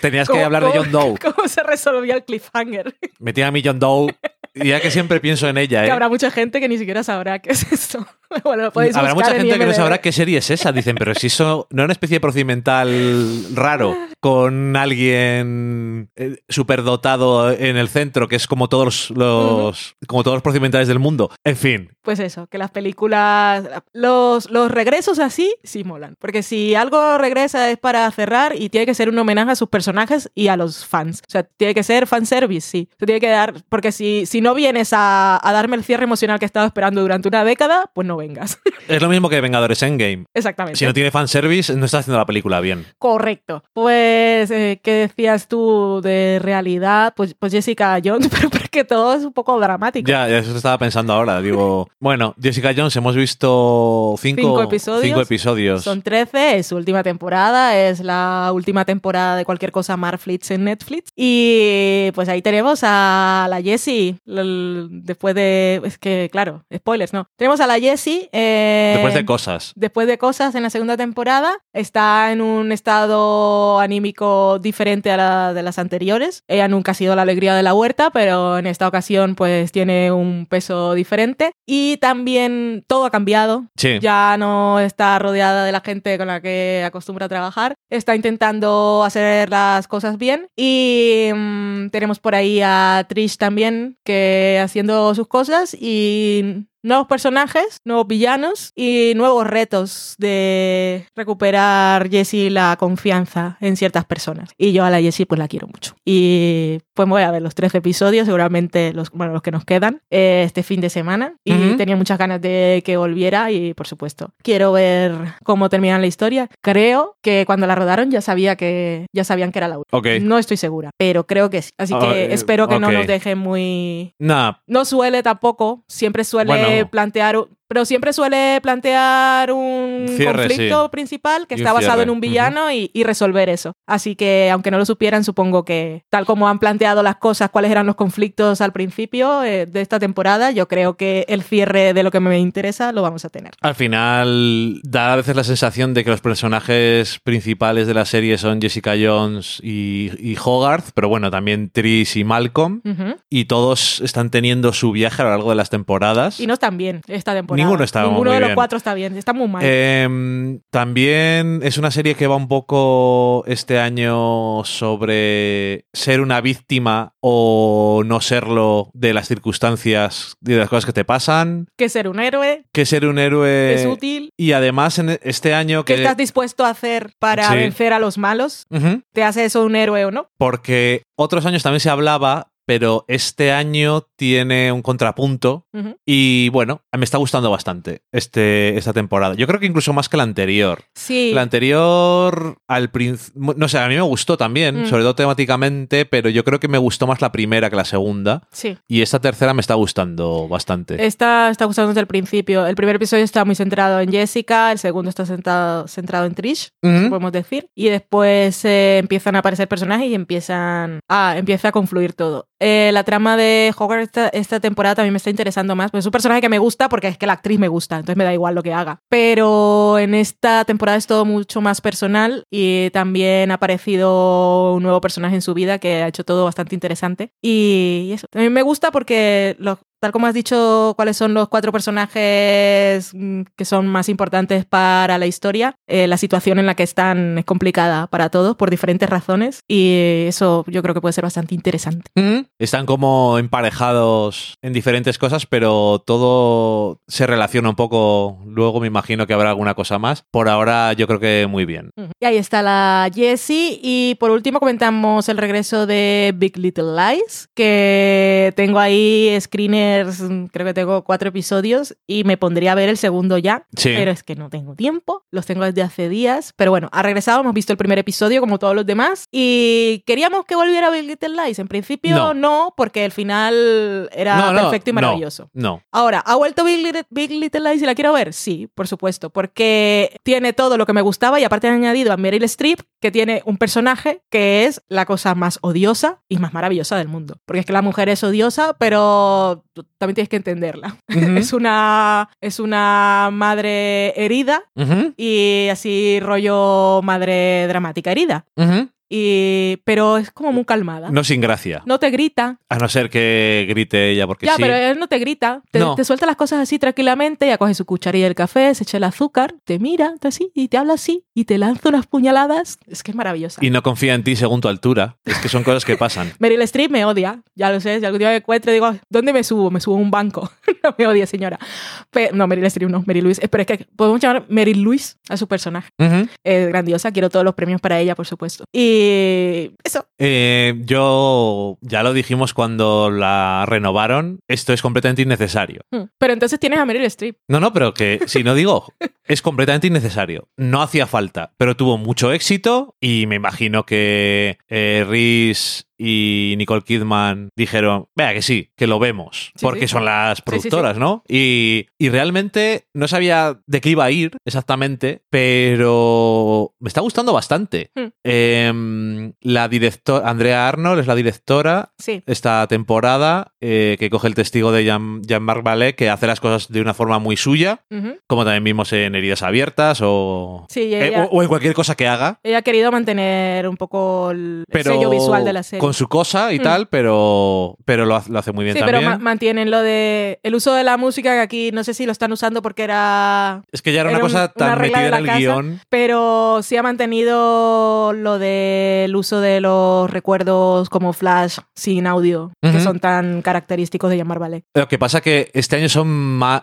Tenías que hablar de John Doe. ¿Cómo se resolvía el cliffhanger. Metía a mi John Doe. Y ya que siempre pienso en ella, ¿eh? Que habrá mucha gente que ni siquiera sabrá qué es esto. <laughs> Bueno, habrá mucha gente que no sabrá qué serie es esa. Dicen, pero si eso no es una especie de procedimental raro con alguien eh, superdotado en el centro, que es como todos los, como todos los procedimentales del mundo. En fin. Pues eso, que las películas, los, los regresos así sí molan. Porque si algo regresa es para cerrar y tiene que ser un homenaje a sus personajes y a los fans. O sea, tiene que ser fanservice, sí. Tiene que dar, porque si, si no vienes a, a darme el cierre emocional que he estado esperando durante una década, pues no vengas. <laughs> Es lo mismo que Vengadores Endgame. Exactamente. Si no tiene fanservice, no está haciendo la película bien. Correcto. Pues, eh, ¿qué decías tú de realidad? Pues, pues Jessica Jones, <laughs> pero porque todo es un poco dramático. Ya, eso estaba pensando ahora. Digo, <laughs> bueno, Jessica Jones, hemos visto cinco, Cinco episodios. cinco episodios. Son 13, es su última temporada, es la última temporada de cualquier cosa Marflix en Netflix. Y pues ahí tenemos a la Jessie, después de... Es que, claro, spoilers, ¿no? Tenemos a la Jessie... eh, Después de cosas. después de cosas en la segunda temporada, está en un estado anímico diferente a la de las anteriores. Ella nunca ha sido la alegría de la huerta, pero en esta ocasión pues tiene un peso diferente. Y también todo ha cambiado. Sí. Ya no está rodeada de la gente con la que acostumbra a trabajar. Está intentando hacer las cosas bien. Y mm, tenemos por ahí a Trish también, que haciendo sus cosas y nuevos personajes, nuevos villanos y nuevos retos de recuperar Jessie la confianza en ciertas personas. Y yo a la Jessie pues la quiero mucho. Y pues voy a ver los 13 episodios, seguramente los, bueno, los que nos quedan eh, este fin de semana. Y Ujú. tenía muchas ganas de que volviera y por supuesto quiero ver cómo termina la historia. Creo que cuando la rodaron ya sabía que ya sabían que era la última. Ok. No estoy segura, pero creo que sí. Así Ah, que eh, espero que no nos deje muy Nah, no suele tampoco, siempre suele Bueno. Plantear, un- pero siempre suele plantear un Cierre, conflicto sí. principal que Y está basado cierre. en un villano y, y resolver eso. Así que, aunque no lo supieran, supongo que tal como han planteado las cosas, cuáles eran los conflictos al principio eh, de esta temporada, yo creo que el cierre de lo que me interesa lo vamos a tener. Al final da a veces la sensación de que los personajes principales de la serie son Jessica Jones y, y Hogarth, pero bueno, también Trish y Malcolm. Ujú. Y todos están teniendo su viaje a lo largo de las temporadas. Y no están bien esta temporada. Ninguno está Ninguno muy de los bien. cuatro está bien, está muy mal. Em, también es una serie que va un poco este año sobre ser una víctima o no serlo de las circunstancias y de las cosas que te pasan, que ser un héroe que ser un héroe es útil. y además en este año ¿Qué que estás dispuesto a hacer para Sí. vencer a los malos? ¿Te hace eso un héroe o no? porque otros años también se hablaba pero este año tiene un contrapunto y bueno, me está gustando bastante este, esta temporada. Yo creo que incluso más que la anterior. Sí. La anterior, al principio, no sé, a mí me gustó también, Mm. sobre todo temáticamente, pero yo creo que me gustó más la primera que la segunda. Sí. Y esta tercera me está gustando bastante. Está, está gustando desde el principio. El primer episodio está muy centrado en Jessica, el segundo está centrado, centrado en Trish, podemos decir. Y después eh, empiezan a aparecer personajes y empiezan a, empieza a confluir todo. Eh, la trama de Hogarth esta, temporada también me está interesando más. Pues es un personaje que me gusta porque es que la actriz me gusta, entonces me da igual lo que haga. Pero en esta temporada es todo mucho más personal y también ha aparecido un nuevo personaje en su vida que ha hecho todo bastante interesante. Y eso, también me gusta porque los Tal como has dicho, cuáles son los cuatro personajes mm, que son más importantes para la historia, eh, la situación en la que están es complicada para todos por diferentes razones y eso yo creo que puede ser bastante interesante. Ujú. Están como emparejados en diferentes cosas, pero todo se relaciona un poco. Luego me imagino que habrá alguna cosa más. Por ahora yo creo que muy bien. Y ahí está la Jessie. Y por último comentamos el regreso de Big Little Lies, que tengo ahí screeners, creo que tengo cuatro episodios y me pondría a ver el segundo ya. Sí. Pero es que no tengo tiempo, los tengo desde hace días. Pero bueno, ha regresado, hemos visto el primer episodio como todos los demás y queríamos que volviera Big Little Lies. En principio No. no, porque el final era No, no, perfecto y maravilloso. No. Ahora, ¿ha vuelto Big Little, Big Little Lies y la quiero ver? Sí, por supuesto, porque tiene todo lo que me gustaba y aparte han añadido a Meryl Streep, que tiene un personaje que es la cosa más odiosa y más maravillosa del mundo. Porque es que la mujer es odiosa, pero tú también tienes que entenderla. <laughs> Es una, es una madre herida y así rollo madre dramática herida. Y pero es como muy calmada. No sin gracia. No te grita. A no ser que grite ella porque ya, sí. pero él no te grita. Te, No. te suelta las cosas así tranquilamente, ya coge su cucharilla del café, se echa el azúcar, te mira, te así, y te habla así, y te lanza unas puñaladas. Es que es maravillosa. Y no confía en ti según tu altura. Es que son cosas que pasan. <laughs> Meryl Streep me odia, ya lo sé. Si algún día me encuentro, digo, ¿dónde me subo? Me subo a un banco. <laughs> no me odia, señora. Pe- no, Meryl Streep no, Mary Louise. Eh, Pero es que podemos llamar Meryl Louise a su personaje. Ujú. Es grandiosa, quiero todos los premios para ella, por supuesto. Y eso. Eh, yo ya lo dijimos cuando la renovaron. Esto es completamente innecesario. Hmm. Pero entonces tienes a Meryl Streep. No, no, pero que si no digo, <laughs> es completamente innecesario. No hacía falta, pero tuvo mucho éxito y me imagino que eh, Reese y Nicole Kidman dijeron, vea que sí, que lo vemos, Sí, porque sí. son las sí. productoras, ¿no? Y, y realmente no sabía de qué iba a ir exactamente, pero me está gustando bastante. Hmm. Em, la directora, Andrea Arnold es la directora esta temporada, eh, que coge el testigo de Jean- Jean-Marc Vallée, que hace las cosas de una forma muy suya, como también vimos en Heridas Abiertas o, eh, o, o en cualquier cosa que haga. ella ha querido mantener un poco el Pero sello visual de la serie. Con su cosa y Mm. tal, pero, pero lo, ha- lo hace muy bien Sí, pero también. ma- mantienen lo de el uso de la música, que aquí no sé si lo están usando porque era es que ya era, era una un- cosa una tan de metida en el casa. guion. pero sí ha mantenido lo del uso de los recuerdos como flash sin audio, que son tan característicos de llamar Ballet. Lo que pasa que este año son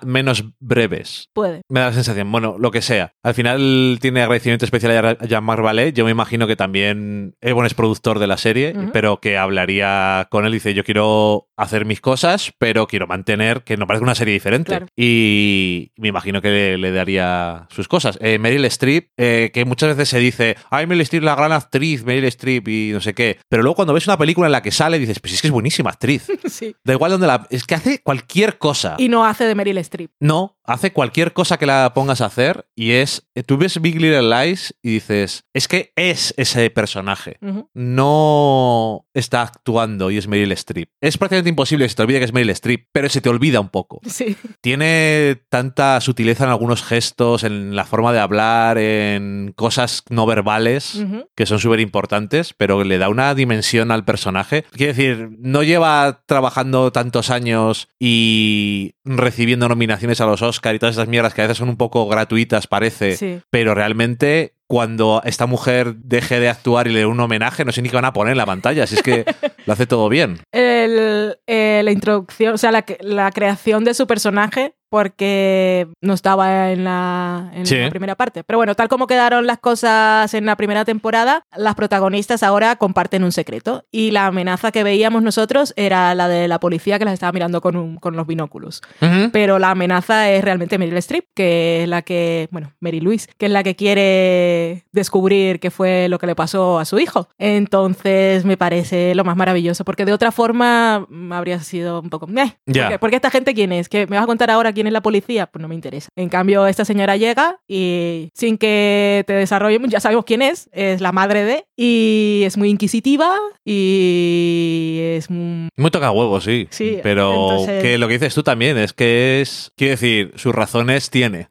menos breves. Puede. Me da la sensación, bueno, lo que sea. Al final tiene agradecimiento especial a Jean-Marc Vallée. Yo me imagino que también es buen es productor de la serie, pero que hablaría con él y dice, yo quiero hacer mis cosas, pero quiero mantener que no parezca una serie diferente. Claro. Y me imagino que le, le daría sus cosas. Eh, Meryl Streep, eh, que muchas veces se dice, ay, Meryl Streep, la gran actriz, Meryl Streep y no sé qué. Pero luego cuando ves una película en la que sale, dices, pues es que es buenísima actriz. <laughs> sí. Da igual donde la... Es que hace cualquier cosa. Y no hace de Meryl Streep. No, hace cualquier cosa que la pongas a hacer y es, tú ves Big Little Lies y dices, es que es ese personaje. No está actuando y es Meryl Streep. Es prácticamente imposible que se te olvide que es Meryl Streep, pero se te olvida un poco. Sí. Tiene tanta sutileza en algunos gestos, en la forma de hablar, en cosas no verbales que son súper importantes, pero le da una dimensión al personaje. Quiero decir, no lleva trabajando tantos años y recibiendo nominaciones a los Oscar y todas esas mierdas que a veces son un poco gratuitas, parece, Sí. pero realmente cuando esta mujer deje de actuar y le dé un homenaje, no sé ni qué van a poner en la pantalla, si es que <laughs> lo hace todo bien. El- eh, la introducción, o sea, la, la creación de su personaje, porque no estaba en, la, en Sí. la primera parte. Pero bueno, tal como quedaron las cosas en la primera temporada, las protagonistas ahora comparten un secreto. Y la amenaza que veíamos nosotros era la de la policía que las estaba mirando con, un- con los binóculos. Ujú. Pero la amenaza es realmente Meryl Streep, que es la que, bueno, Mary Louise, que es la que quiere descubrir qué fue lo que le pasó a su hijo. Entonces me parece lo más maravilloso, porque de otra forma habría sido un poco... "Meh". Ya. Porque, porque esta gente quién es, que me vas a contar ahora quién es la policía, pues no me interesa. En cambio, esta señora llega y sin que te desarrollemos, ya sabemos quién es, es la madre de, y es muy inquisitiva y es muy... Muy toca huevos, sí. Sí, pero entonces- que lo que dices tú también es que es, quiero decir, sus razones tiene.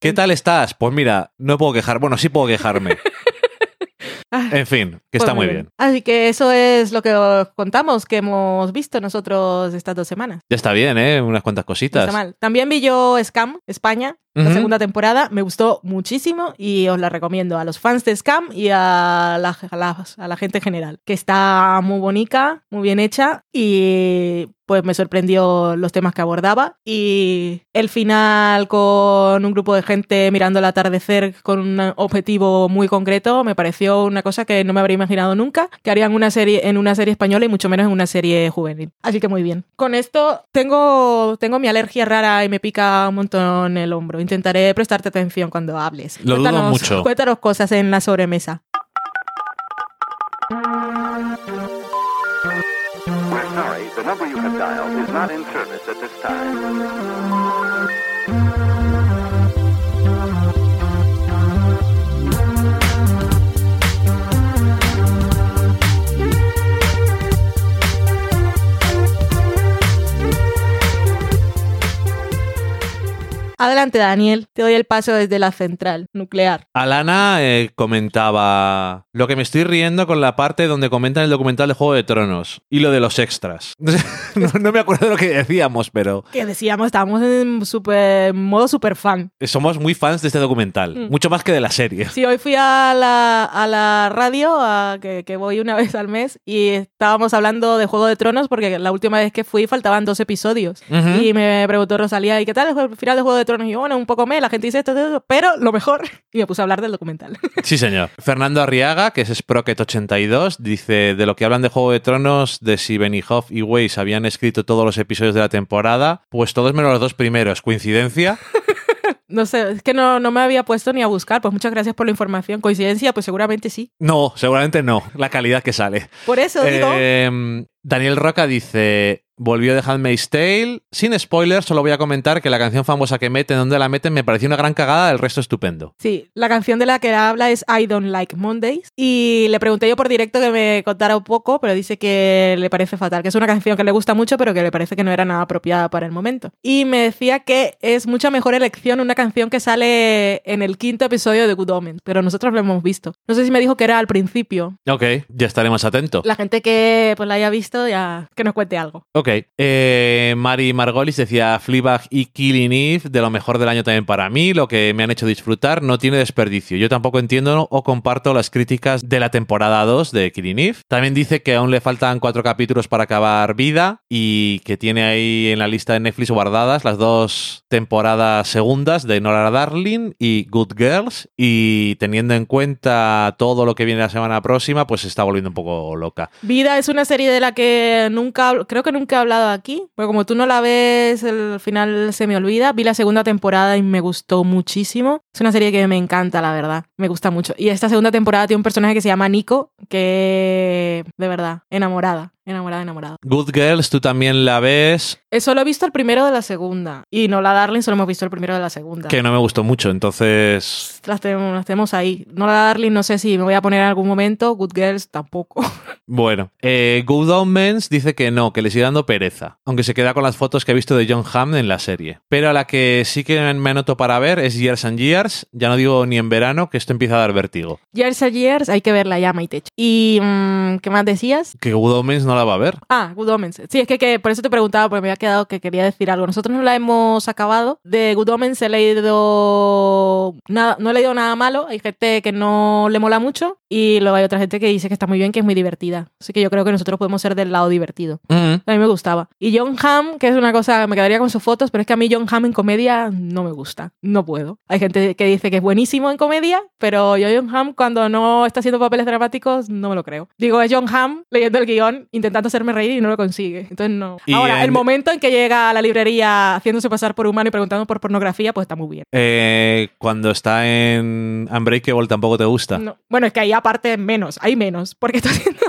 ¿Qué tal estás? Pues mira, no puedo quejar. Bueno, sí puedo quejarme. <laughs> Ah. En fin, que Pues está muy bien. Así que eso es lo que os contamos, que hemos visto nosotros estas dos semanas. Ya está bien, ¿eh? Unas cuantas No cositas. está mal. También vi yo Scam, España, la Ujú. segunda temporada. Me gustó muchísimo y os la recomiendo a los fans de Scam y a la, a la- a la gente en general. Que está muy bonita, muy bien hecha y pues me sorprendió los temas que abordaba. Y el final con un grupo de gente mirando el atardecer con un objetivo muy concreto me pareció una cosa que no me habría imaginado nunca que harían una serie en una serie española y mucho menos en una serie juvenil. Así que muy bien. Con esto tengo, tengo mi alergia rara y me pica un montón el hombro. Intentaré prestarte atención cuando hables. Lo dudo mucho. Cuéntanos cosas en la sobremesa. We're sorry, the number you have dialed is not in service at this time. Adelante, Daniel. Te doy el paso desde la central nuclear. Alana eh, comentaba lo que me estoy riendo con la parte donde comentan el documental de Juego de Tronos y lo de los extras. <laughs> No, no me acuerdo de lo que decíamos, pero Que decíamos, estábamos en super, modo super fan. somos muy fans de este documental, Mm. mucho más que de la serie. Sí, hoy fui a la, a la radio, a- que, que voy una <laughs> vez al mes, y estábamos hablando de Juego de Tronos porque la última vez que fui faltaban dos episodios. Ujú. Y me preguntó Rosalía, ¿y qué tal el final de Juego de Tronos? Y yo, bueno, un poco me, la gente dice esto, esto, esto, pero lo mejor. Y me puse a hablar del documental. <laughs> Sí, señor. Fernando Arriaga, que es Sprocket82, dice de lo que hablan de Juego de Tronos, de si Benioff y Weiss habían escrito todos los episodios de la temporada, pues todos menos los dos primeros. ¿Coincidencia? <laughs> No sé, es que no, no me había puesto ni a buscar. Pues muchas gracias por la información. ¿Coincidencia? Pues seguramente sí. No, seguramente no. La calidad que sale. Por eso digo... Eh, Daniel Roca dice: Volvió de Handmaid's Tale. Sin spoilers, solo voy a comentar que la canción famosa que meten, donde la meten, me pareció una gran cagada, el resto estupendo. Sí, la canción de la que habla es I Don't Like Mondays. Y le pregunté yo por directo que me contara un poco, pero dice que le parece fatal, que es una canción que le gusta mucho, pero que le parece que no era nada apropiada para el momento. Y me decía que es mucha mejor elección una canción que sale en el quinto episodio de Good Omens, pero nosotros lo hemos visto. No sé si me dijo que era al principio. Ok, ya estaremos atentos. La gente que pues la haya visto, ya que nos cuente algo. Ok. Eh, Mari Margolis decía Fleabag y Killing Eve, de lo mejor del año también para mí, lo que me han hecho disfrutar, no tiene desperdicio. Yo tampoco entiendo o comparto las críticas de la temporada 2 de Killing Eve. También dice que aún le faltan cuatro capítulos para acabar vida y que tiene ahí en la lista de Netflix guardadas las dos temporadas segundas de Nora Darling y Good Girls y teniendo en cuenta todo lo que viene la semana próxima, pues se está volviendo un poco loca. Vida es una serie de la que nunca, creo que nunca he hablado aquí, porque como tú no la ves, el final se me olvida. Vi la segunda temporada y me gustó muchísimo. Es una serie que me encanta, la verdad. Me gusta mucho. Y esta segunda temporada tiene un personaje que se llama Nico, que de verdad, enamorada, enamorada, enamorada. Good Girls, tú también la ves, Eh, Solo he visto el primero de la segunda. Y no la Darling, solo hemos visto el primero de la segunda. que no me gustó mucho, entonces Las tenemos, las tenemos ahí. No la Darling, no sé si me voy a poner en algún momento. Good Girls tampoco. <laughs> bueno. Eh, Good Omens dice que no, que le sigue dando pereza, aunque se queda con las fotos que ha visto de John Hamm en la serie. Pero a la que sí que me anoto para ver es Years and Years, ya no digo ni en verano, que esto empieza a dar vértigo. Years and Years, hay que verla ya, Maite. ¿Y mm, qué más decías? Que Good Omens no la va a ver. Ah, Good Omens. Sí, es que, que por eso te preguntaba, porque me había quedado que quería decir algo. Nosotros no la hemos acabado. De Good Omens he leído nada, no he leído nada malo. Hay gente que no le mola mucho y luego hay otra gente que dice que está muy bien, que es muy divertida. Así que yo creo que nosotros podemos ser del lado divertido. Mm. A mí me gustaba. Y John Hamm, que es una cosa, me quedaría con sus fotos, pero es que a mí John Hamm en comedia no me gusta. No puedo. Hay gente que dice que es buenísimo en comedia, pero yo John Hamm cuando no está haciendo papeles dramáticos no me lo creo. Digo, es John Hamm leyendo el guion, intentando hacerme reír y no lo consigue. Entonces no. Y Ahora, en- el momento en que llega a la librería haciéndose pasar por humano y preguntando por pornografía, pues está muy bien. Eh, cuando está en Unbreakable tampoco te gusta. No. Bueno, es que ahí aparte menos, hay menos, porque está <laughs> haciendo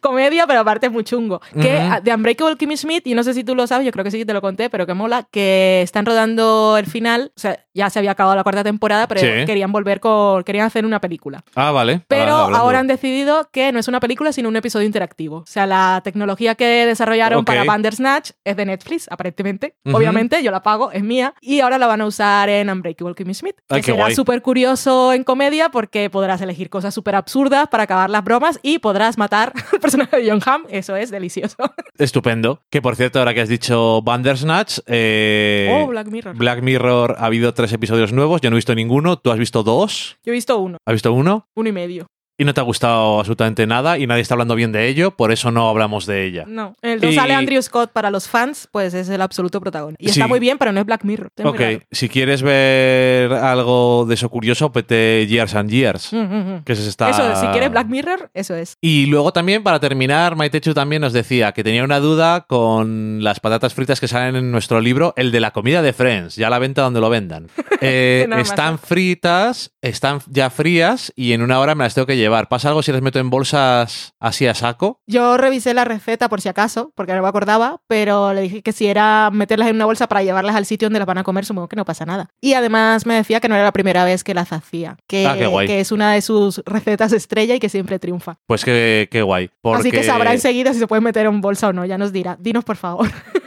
comedia, pero aparte es muy chungo. Que ah, de Unbreakable Kimmy Smith, y no sé si tú lo sabes, yo creo que sí que te lo conté, pero que mola, que están rodando el final, o sea, ya se había acabado la cuarta temporada, pero Sí. querían volver con, querían hacer una película. Ah, vale. Pero Ah, ahora han decidido que no es una película, sino un episodio interactivo. O sea, la tecnología que desarrollaron Ok. para Bandersnatch es de Netflix, aparentemente. Obviamente, yo la pago, es mía. Y ahora la van a usar en Unbreakable Kimmy Smith. Que Ay, qué será súper curioso en comedia porque podrás elegir cosas súper absurdas para acabar las bromas y podrás matar <laughs> al personaje de John Hamm. Eso es delicioso. <laughs> Estupendo. Que por cierto, ahora que has dicho Bandersnatch, eh, oh, Black Mirror. Black Mirror ha habido tres episodios nuevos, yo no he visto ninguno, tú has visto dos, Yo he visto uno, has visto uno uno y medio. Y no te ha gustado absolutamente nada y nadie está hablando bien de ello, por eso no hablamos de ella. No. El Y- sale Andrew Scott para los fans, pues es el absoluto protagonista. Y Sí. está muy bien, pero no es Black Mirror. Es Ok, si quieres ver algo de eso curioso, pete Years and Years, Mm, mm, mm. que se está... Eso, si quieres Black Mirror, eso es. Y luego también, para terminar, Maitechu también nos decía que tenía una duda con las patatas fritas que salen en nuestro libro, el de la comida de Friends, ya la venta donde lo vendan. <laughs> Eh, están fritas, están ya frías y en una hora me las tengo que llevar. ¿Pasa algo si las meto en bolsas así a saco? Yo revisé la receta por si acaso, porque no me acordaba, pero le dije que si era meterlas en una bolsa para llevarlas al sitio donde las van a comer, supongo que no pasa nada. Y además me decía que no era la primera vez que las hacía, que, Ah, que es una de sus recetas estrella y que siempre triunfa. Pues qué, qué guay. Así que sabrá enseguida si se puede meter en bolsa o no, ya nos dirá. Dinos por favor. <laughs>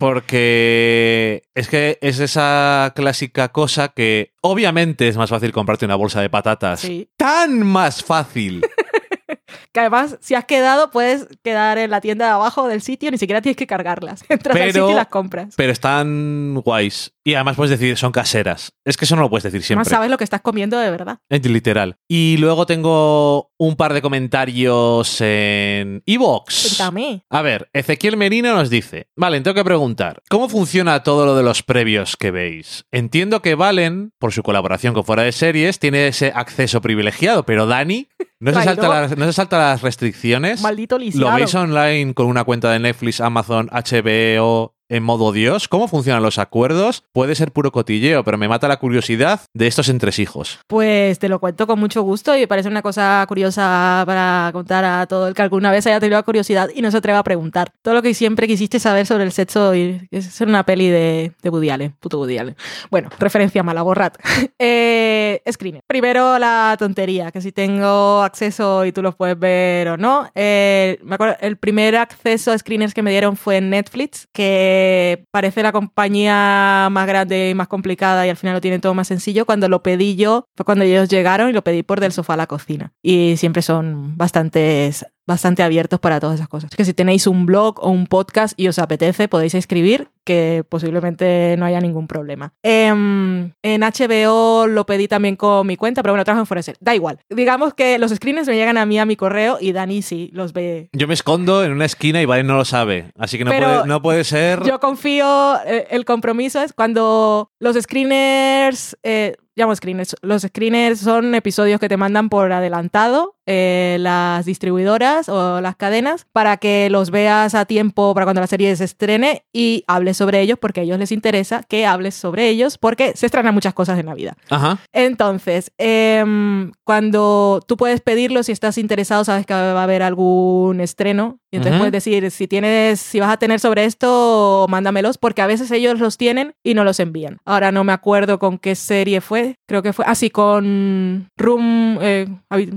Porque es que es esa clásica cosa que obviamente es más fácil comprarte una bolsa de patatas. Sí. Tan más fácil. <laughs> Que además, si has quedado, puedes quedar en la tienda de abajo del sitio, ni siquiera tienes que cargarlas. <laughs> Entras al Pero- sitio y las compras. pero están guays. Y además puedes decir, son caseras. Es que eso no lo puedes decir siempre. sabes lo que estás comiendo de verdad. Es literal. Y luego tengo un par de comentarios en Evox. Cuéntame. A ver, Ezequiel Merino nos dice, Valen, tengo que preguntar, ¿cómo funciona todo lo de los previos que veis? Entiendo que Valen, por su colaboración con Fuera de Series, tiene ese acceso privilegiado, pero Dani no se, <laughs> salta las, no se salta las restricciones. Maldito lisiado. ¿Lo veis online con una cuenta de Netflix, Amazon, HBO en modo Dios? ¿Cómo funcionan los acuerdos? Puede ser puro cotilleo, pero me mata la curiosidad de estos entresijos. Pues te lo cuento con mucho gusto y parece una cosa curiosa para contar a todo el que alguna vez haya tenido la curiosidad y no se atreva a preguntar. Todo lo que siempre quisiste saber sobre el sexo y es una peli de, de Woody puto Woody. Bueno, referencia mala, borrad. <laughs> eh, screener. Primero la tontería, que si tengo acceso y tú los puedes ver o no. Eh, me acuerdo, el primer acceso a screeners que me dieron fue en Netflix, que parece la compañía más grande y más complicada y al final lo tienen todo más sencillo. Cuando lo pedí yo, fue cuando ellos llegaron y lo pedí por del sofá a la cocina. Y siempre son bastantes bastante abiertos para todas esas cosas. Que si tenéis un blog o un podcast y os apetece, podéis escribir, que posiblemente no haya ningún problema. Em, en HBO lo pedí también con mi cuenta, pero bueno, trabajo en Foreser. Da igual. Digamos que los screens me llegan a mí a mi correo y Dani sí los ve Yo me escondo en una esquina y Valen no lo sabe, así que no, Pero puede, no puede ser... Yo confío, eh, el compromiso es cuando los screeners, eh, llamo screeners, los screeners son episodios que te mandan por adelantado eh, las distribuidoras o las cadenas para que los veas a tiempo para cuando la serie se estrene y hables sobre ellos porque a ellos les interesa que hables sobre ellos porque se estrenan muchas cosas en la vida. Ajá. Entonces, em, cuando tú puedes pedirlo, si estás interesado, sabes que va a haber algún estreno. Y entonces puedes decir, si tienes, si vas a tener sobre esto, mándamelos, porque a veces ellos los tienen y no los envían. Ahora no me acuerdo con qué serie fue. Creo que fue así con Room, eh, habi-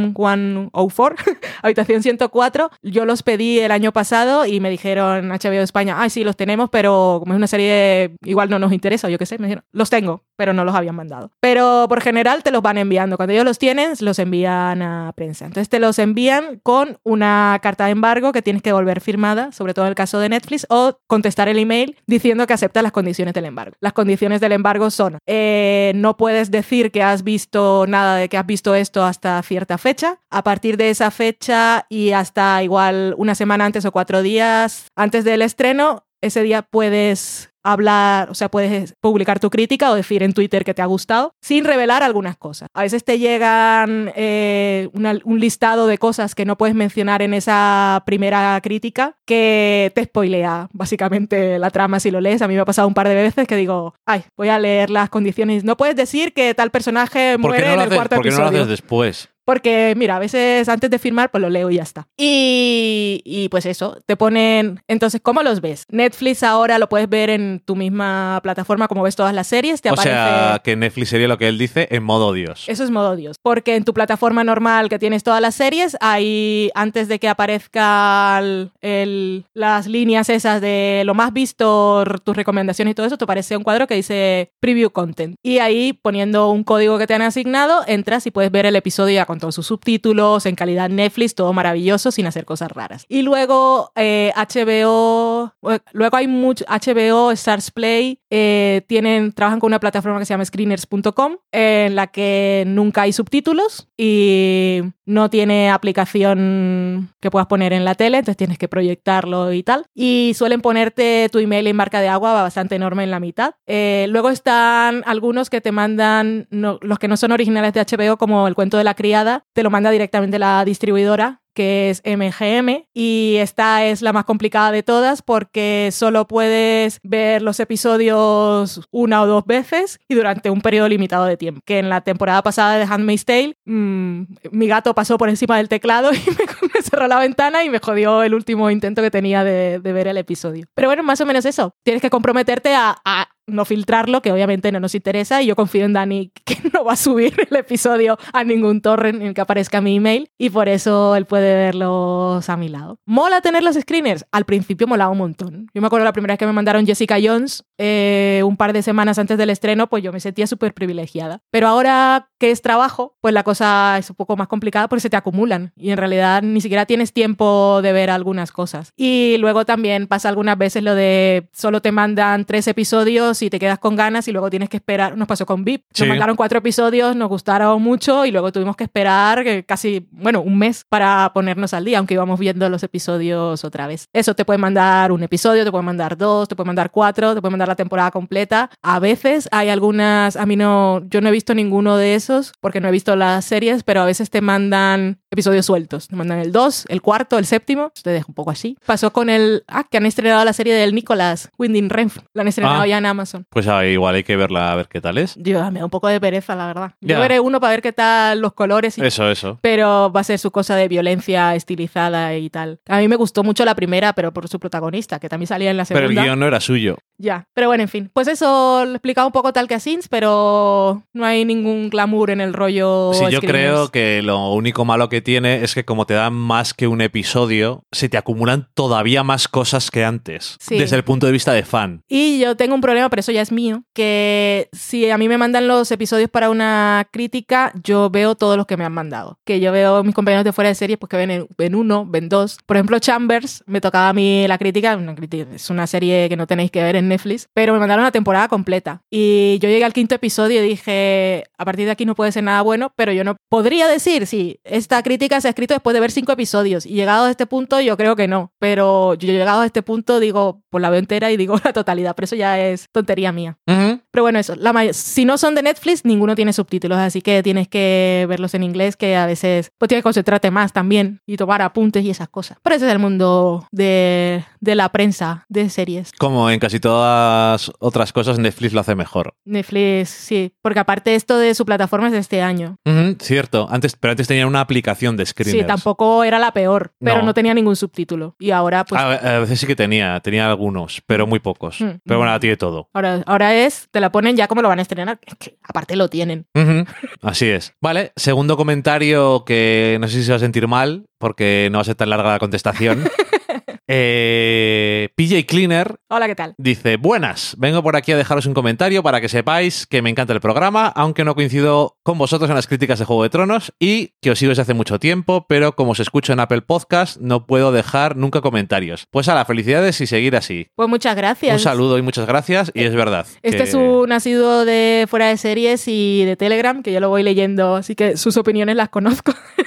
Room 104, <laughs> Habitación 104. Yo los pedí el año pasado y me dijeron HBO España, ay, sí, los tenemos, pero como es una serie, igual no nos interesa, yo qué sé, me dijeron, los tengo, pero no los habían mandado. Pero por general te los van enviando. Cuando ellos los tienen, los envían a prensa. Entonces te los envían con una carta de embargo que tienes que volver firmada, sobre todo en el caso de Netflix, o contestar el email diciendo que aceptas las condiciones del embargo. Las condiciones del embargo son, eh, no puedes decir que has visto nada de que has visto esto hasta cierta fecha. A partir de esa fecha y hasta igual una semana antes o cuatro días antes del estreno, ese día puedes hablar, o sea, puedes publicar tu crítica o decir en Twitter que te ha gustado, sin revelar algunas cosas. A veces te llegan eh, una- un listado de cosas que no puedes mencionar en esa primera crítica que te spoilea básicamente la trama si lo lees. A mí me ha pasado un par de veces que digo, ay, voy a leer las condiciones. No puedes decir que tal personaje ¿Por qué muere no, en el haces, cuarto por qué no lo haces después? Porque, mira, a veces antes de firmar, pues lo leo y ya está. Y, y, pues eso, te ponen. Entonces, ¿cómo los ves? Netflix ahora lo puedes ver en tu misma plataforma, como ves todas las series. Te O aparece. sea, que Netflix sería lo que él dice en modo Dios. Eso es modo Dios. Porque en tu plataforma normal que tienes todas las series, ahí antes de que aparezcan el- las líneas esas de lo más visto, tus recomendaciones y todo eso, te aparece un cuadro que dice Preview Content. Y ahí poniendo un código que te han asignado, entras y puedes ver el episodio ya todos sus subtítulos, en calidad Netflix, todo maravilloso, sin hacer cosas raras. Y luego eh, HBO, eh, luego hay mucho, HBO, Stars Play, eh, tienen, trabajan con una plataforma que se llama screeners.com, en la que nunca hay subtítulos y no tiene aplicación que puedas poner en la tele, entonces tienes que proyectarlo y tal. Y suelen ponerte tu email en marca de agua bastante enorme en la mitad. Eh, luego están algunos que te mandan, los que no son originales de HBO, como el cuento de la criada, te lo manda directamente la distribuidora que es MGM y esta es la más complicada de todas porque solo puedes ver los episodios una o dos veces y durante un periodo limitado de tiempo. Que en la temporada pasada de Handmaid's Tale mm, mi gato pasó por encima del teclado <laughs> y me, cerró la ventana y me jodió el último intento que tenía de, ver el episodio. Pero bueno, más o menos eso. Tienes que comprometerte a no filtrarlo, que obviamente no nos interesa, y yo confío en Dani que <laughs> no va a subir el episodio a ningún torrent en el que aparezca mi email, y por eso él puede verlos a mi lado. ¿Mola tener los screeners? Al principio molaba un montón. Yo me acuerdo la primera vez que me mandaron Jessica Jones, eh, un par de semanas antes del estreno, pues yo me sentía súper privilegiada. Pero ahora que es trabajo, pues la cosa es un poco más complicada porque se te acumulan y en realidad ni siquiera tienes tiempo de ver algunas cosas. Y luego también pasa algunas veces lo de solo te mandan tres episodios y te quedas con ganas y luego tienes que esperar. Nos pasó con VIP. Nos Sí. mandaron cuatro episodios, nos gustaron mucho y luego tuvimos que esperar eh, casi, bueno, un mes para ponernos al día, aunque íbamos viendo los episodios otra vez. Eso te puede mandar un episodio, te puede mandar dos, te puede mandar cuatro, te puede mandar la temporada completa. A veces hay algunas, a mí no, yo no he visto ninguno de esos porque no he visto las series, pero a veces te mandan episodios sueltos. Te mandan el 2, el cuarto, el séptimo. Te dejo un poco así. Pasó con el, ah, que han estrenado la serie del Nicolas, Winding Renf. La han estrenado Ah. ya en Amazon. Pues ah, igual hay que verla a ver qué tal es. Yo me da un poco de pereza, la verdad. Yo veré uno para ver qué tal los colores y Eso, eso. pero va a ser su cosa de violencia estilizada y tal. A mí me gustó mucho la primera, pero por su protagonista, que también salía en la Pero segunda. el guion no era suyo. Ya, pero bueno, en fin. Pues eso lo he explicado un poco tal que a Sins, pero no hay ningún glamour en el rollo. Sí, yo creo que lo único malo que tiene es que como te dan más que un episodio, se te acumulan todavía más cosas que antes. Sí. Desde el punto de vista de fan. Y yo tengo un problema, pero eso ya es mío, que si a mí me mandan los episodios para una crítica, yo veo todos los que me han mandado. Que yo veo mis compañeros de fuera de series, pues que ven, ven uno, ven dos. Por ejemplo, Chambers, me tocaba a mí la crítica, una crítica, es una serie que no tenéis que ver en Netflix, pero me mandaron la temporada completa. Y yo llegué al quinto episodio y dije, a partir de aquí no puede ser nada bueno, pero yo no podría decir si esta crítica se ha escrito después de ver cinco episodios. Y llegado a este punto, yo creo que no. Pero yo llegado a este punto, digo, pues la veo y digo <laughs> la totalidad, pero eso ya es tontería mía. Pero bueno, eso, la si no son de Netflix, ninguno tiene subtítulos, así que tienes que verlos en inglés, que a veces pues tienes que concentrarte más también y tomar apuntes y esas cosas. Pero ese es el mundo de, de la prensa, de series. Como en casi todas otras cosas, Netflix lo hace mejor. Netflix, sí, porque aparte esto de su plataforma es de este año. Cierto. Antes, pero antes tenía una aplicación de screeners. Sí, tampoco era la peor, pero No. no, tenía ningún subtítulo. Y ahora, pues, a, a veces sí que tenía, tenía algunos, pero muy pocos. Mm. Pero bueno, ahora tiene todo. ahora, ahora es, te la ponen ya como lo van a estrenar. Es que aparte lo tienen. Así es. Vale, segundo comentario que no sé si se va a sentir mal, porque no va a ser tan larga la contestación. <laughs> Eh, PJ Cleaner Hola, ¿qué tal? dice, buenas, vengo por aquí a dejaros un comentario para que sepáis que me encanta el programa, aunque no coincido con vosotros en las críticas de Juego de Tronos y que os sigo desde hace mucho tiempo, pero como os escucho en Apple Podcast, no puedo dejar nunca comentarios. Pues a las felicidades y seguir así. Pues muchas gracias. Un saludo y muchas gracias, y es verdad. Este que- es un asiduo de fuera de series y de Telegram, que yo lo voy leyendo, así que sus opiniones las conozco. <laughs>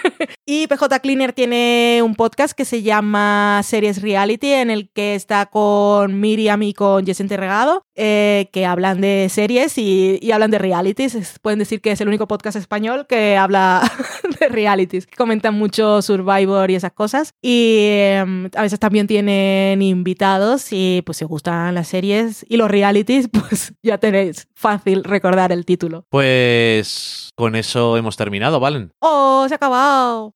y PJ Cleaner tiene un podcast que se llama Series Reality, en el que está con Miriam y con Jessente Regado, eh, que hablan de series y, y hablan de realities. Es- pueden decir que es el único podcast español que habla <laughs> de realities. Comentan mucho Survivor y esas cosas. Y eh, a veces también tienen invitados y pues si os gustan las series y los realities, <laughs> pues ya tenéis fácil recordar el título. Pues con eso hemos terminado, ¿valen? ¡Oh, se ha acabado!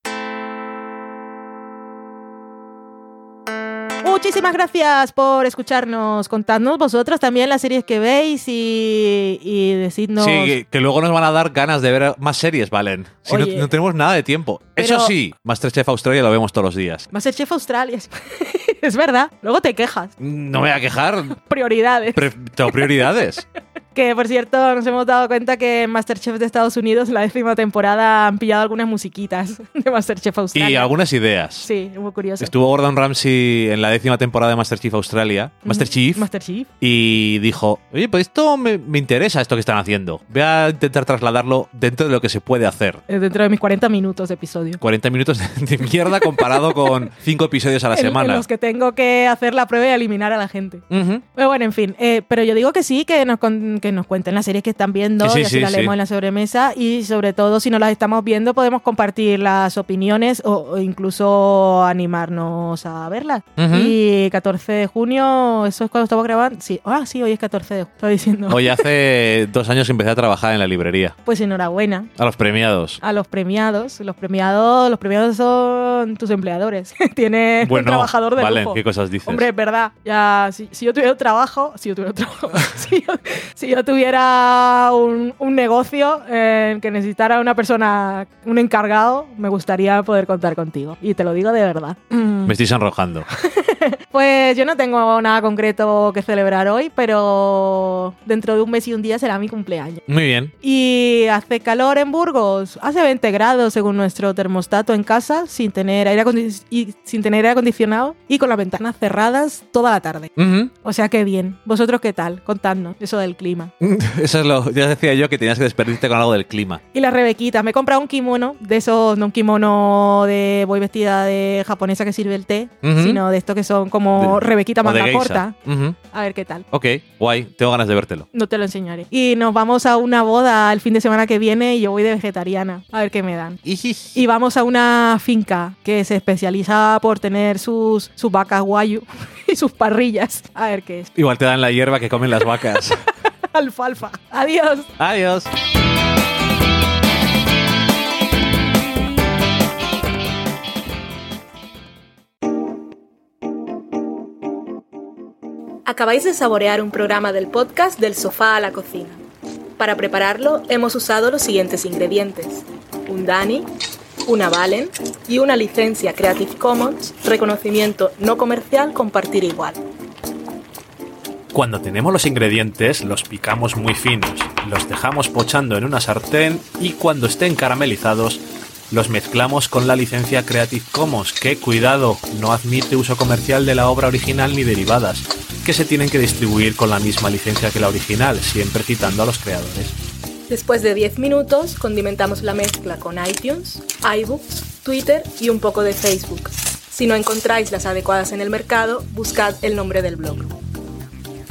Muchísimas gracias por escucharnos. Contadnos vosotros también las series que veis y, y decidnos. Sí, que, luego nos van a dar ganas de ver más series, Valen. Si no, Oye. no tenemos nada de tiempo. Eso sí, Masterchef Australia lo vemos todos los días. Masterchef Australia. <laughs> es verdad. Luego te quejas. No me voy a quejar. Prioridades. Pre- tengo prioridades. <laughs> Que por cierto, nos hemos dado cuenta que en Masterchef de Estados Unidos, la décima temporada, han pillado algunas musiquitas <laughs> de Masterchef Australia. y algunas ideas. Sí, muy curioso. Estuvo Gordon Ramsay en la décima temporada de Masterchef Australia. Masterchef. Masterchef. y dijo, oye, pues esto me, me interesa, esto que están haciendo. Voy a intentar trasladarlo dentro de lo que se puede hacer. Eh, Dentro de mis 40 minutos de episodio. 40 minutos de, mierda comparado con <laughs> 5 episodios a la En- En, semana. los que tengo que hacer la prueba y eliminar a la gente. Pero bueno, en fin. eh, pero yo digo que sí, que, nos con- que que nos cuenten las series que están viendo Sí, y así sí, las sí. leemos en la sobremesa y sobre todo si no las estamos viendo podemos compartir las opiniones o, o incluso animarnos a verlas. Y 14 de junio, eso es cuando estamos grabando. Sí, ah, sí, hoy es 14 de junio. <laughs> Estaba diciendo. Hoy hace dos años que empecé a trabajar en la librería. Pues enhorabuena A los premiados. a los premiados. Los premiados, los premiados son tus empleadores. <laughs> Tienes un trabajador de vale, lujo. ¿qué cosas dices? Hombre, es verdad. Ya, si, si yo tuviera trabajo, si yo tuviera trabajo, <laughs> si, yo, si yo tuviera un, un negocio en que necesitara una persona, un encargado, me gustaría poder contar contigo. Y te lo digo de verdad. <clears throat> Me estoy sonrojando. <laughs> Pues yo no tengo nada concreto que celebrar hoy, pero dentro de un mes y un día será mi cumpleaños. Muy bien. Y hace calor en Burgos, hace 20 grados según nuestro termostato en casa, sin tener aire, y, sin tener aire acondicionado y con las ventanas cerradas toda la tarde. O sea que bien. ¿Vosotros qué tal? Contadnos eso del clima. <laughs> Eso es lo. Ya decía yo que tenías que despedirte con algo del clima. Y la Rebequita, me he comprado un kimono, de esos, no un kimono de voy vestida de japonesa que sirve el té, sino de estos que son como De- Rebequita manga corta. Ujú. A ver qué tal. Ok, guay. Tengo ganas de vértelo. No te lo enseñaré. Y nos vamos a una boda el fin de semana que viene y yo voy de vegetariana. A ver qué me dan. Y vamos a una finca que se especializa por tener sus, sus vacas guayu <laughs> y sus parrillas. A ver qué es. Igual te dan la hierba que comen las vacas. <laughs> <laughs> Alfalfa. Adiós. Adiós. Acabáis de saborear un programa del podcast Del sofá a la cocina. Para prepararlo hemos usado los siguientes ingredientes. Un Dani, una Valen y una licencia Creative Commons, reconocimiento no comercial compartir igual. Cuando tenemos los ingredientes, los picamos muy finos, los dejamos pochando en una sartén y cuando estén caramelizados, los mezclamos con la licencia Creative Commons, que, cuidado, no admite uso comercial de la obra original ni derivadas, que se tienen que distribuir con la misma licencia que la original, siempre citando a los creadores. Después de 10 minutos, condimentamos la mezcla con iTunes, iBooks, Twitter y un poco de Facebook. Si no encontráis las adecuadas en el mercado, buscad el nombre del blog.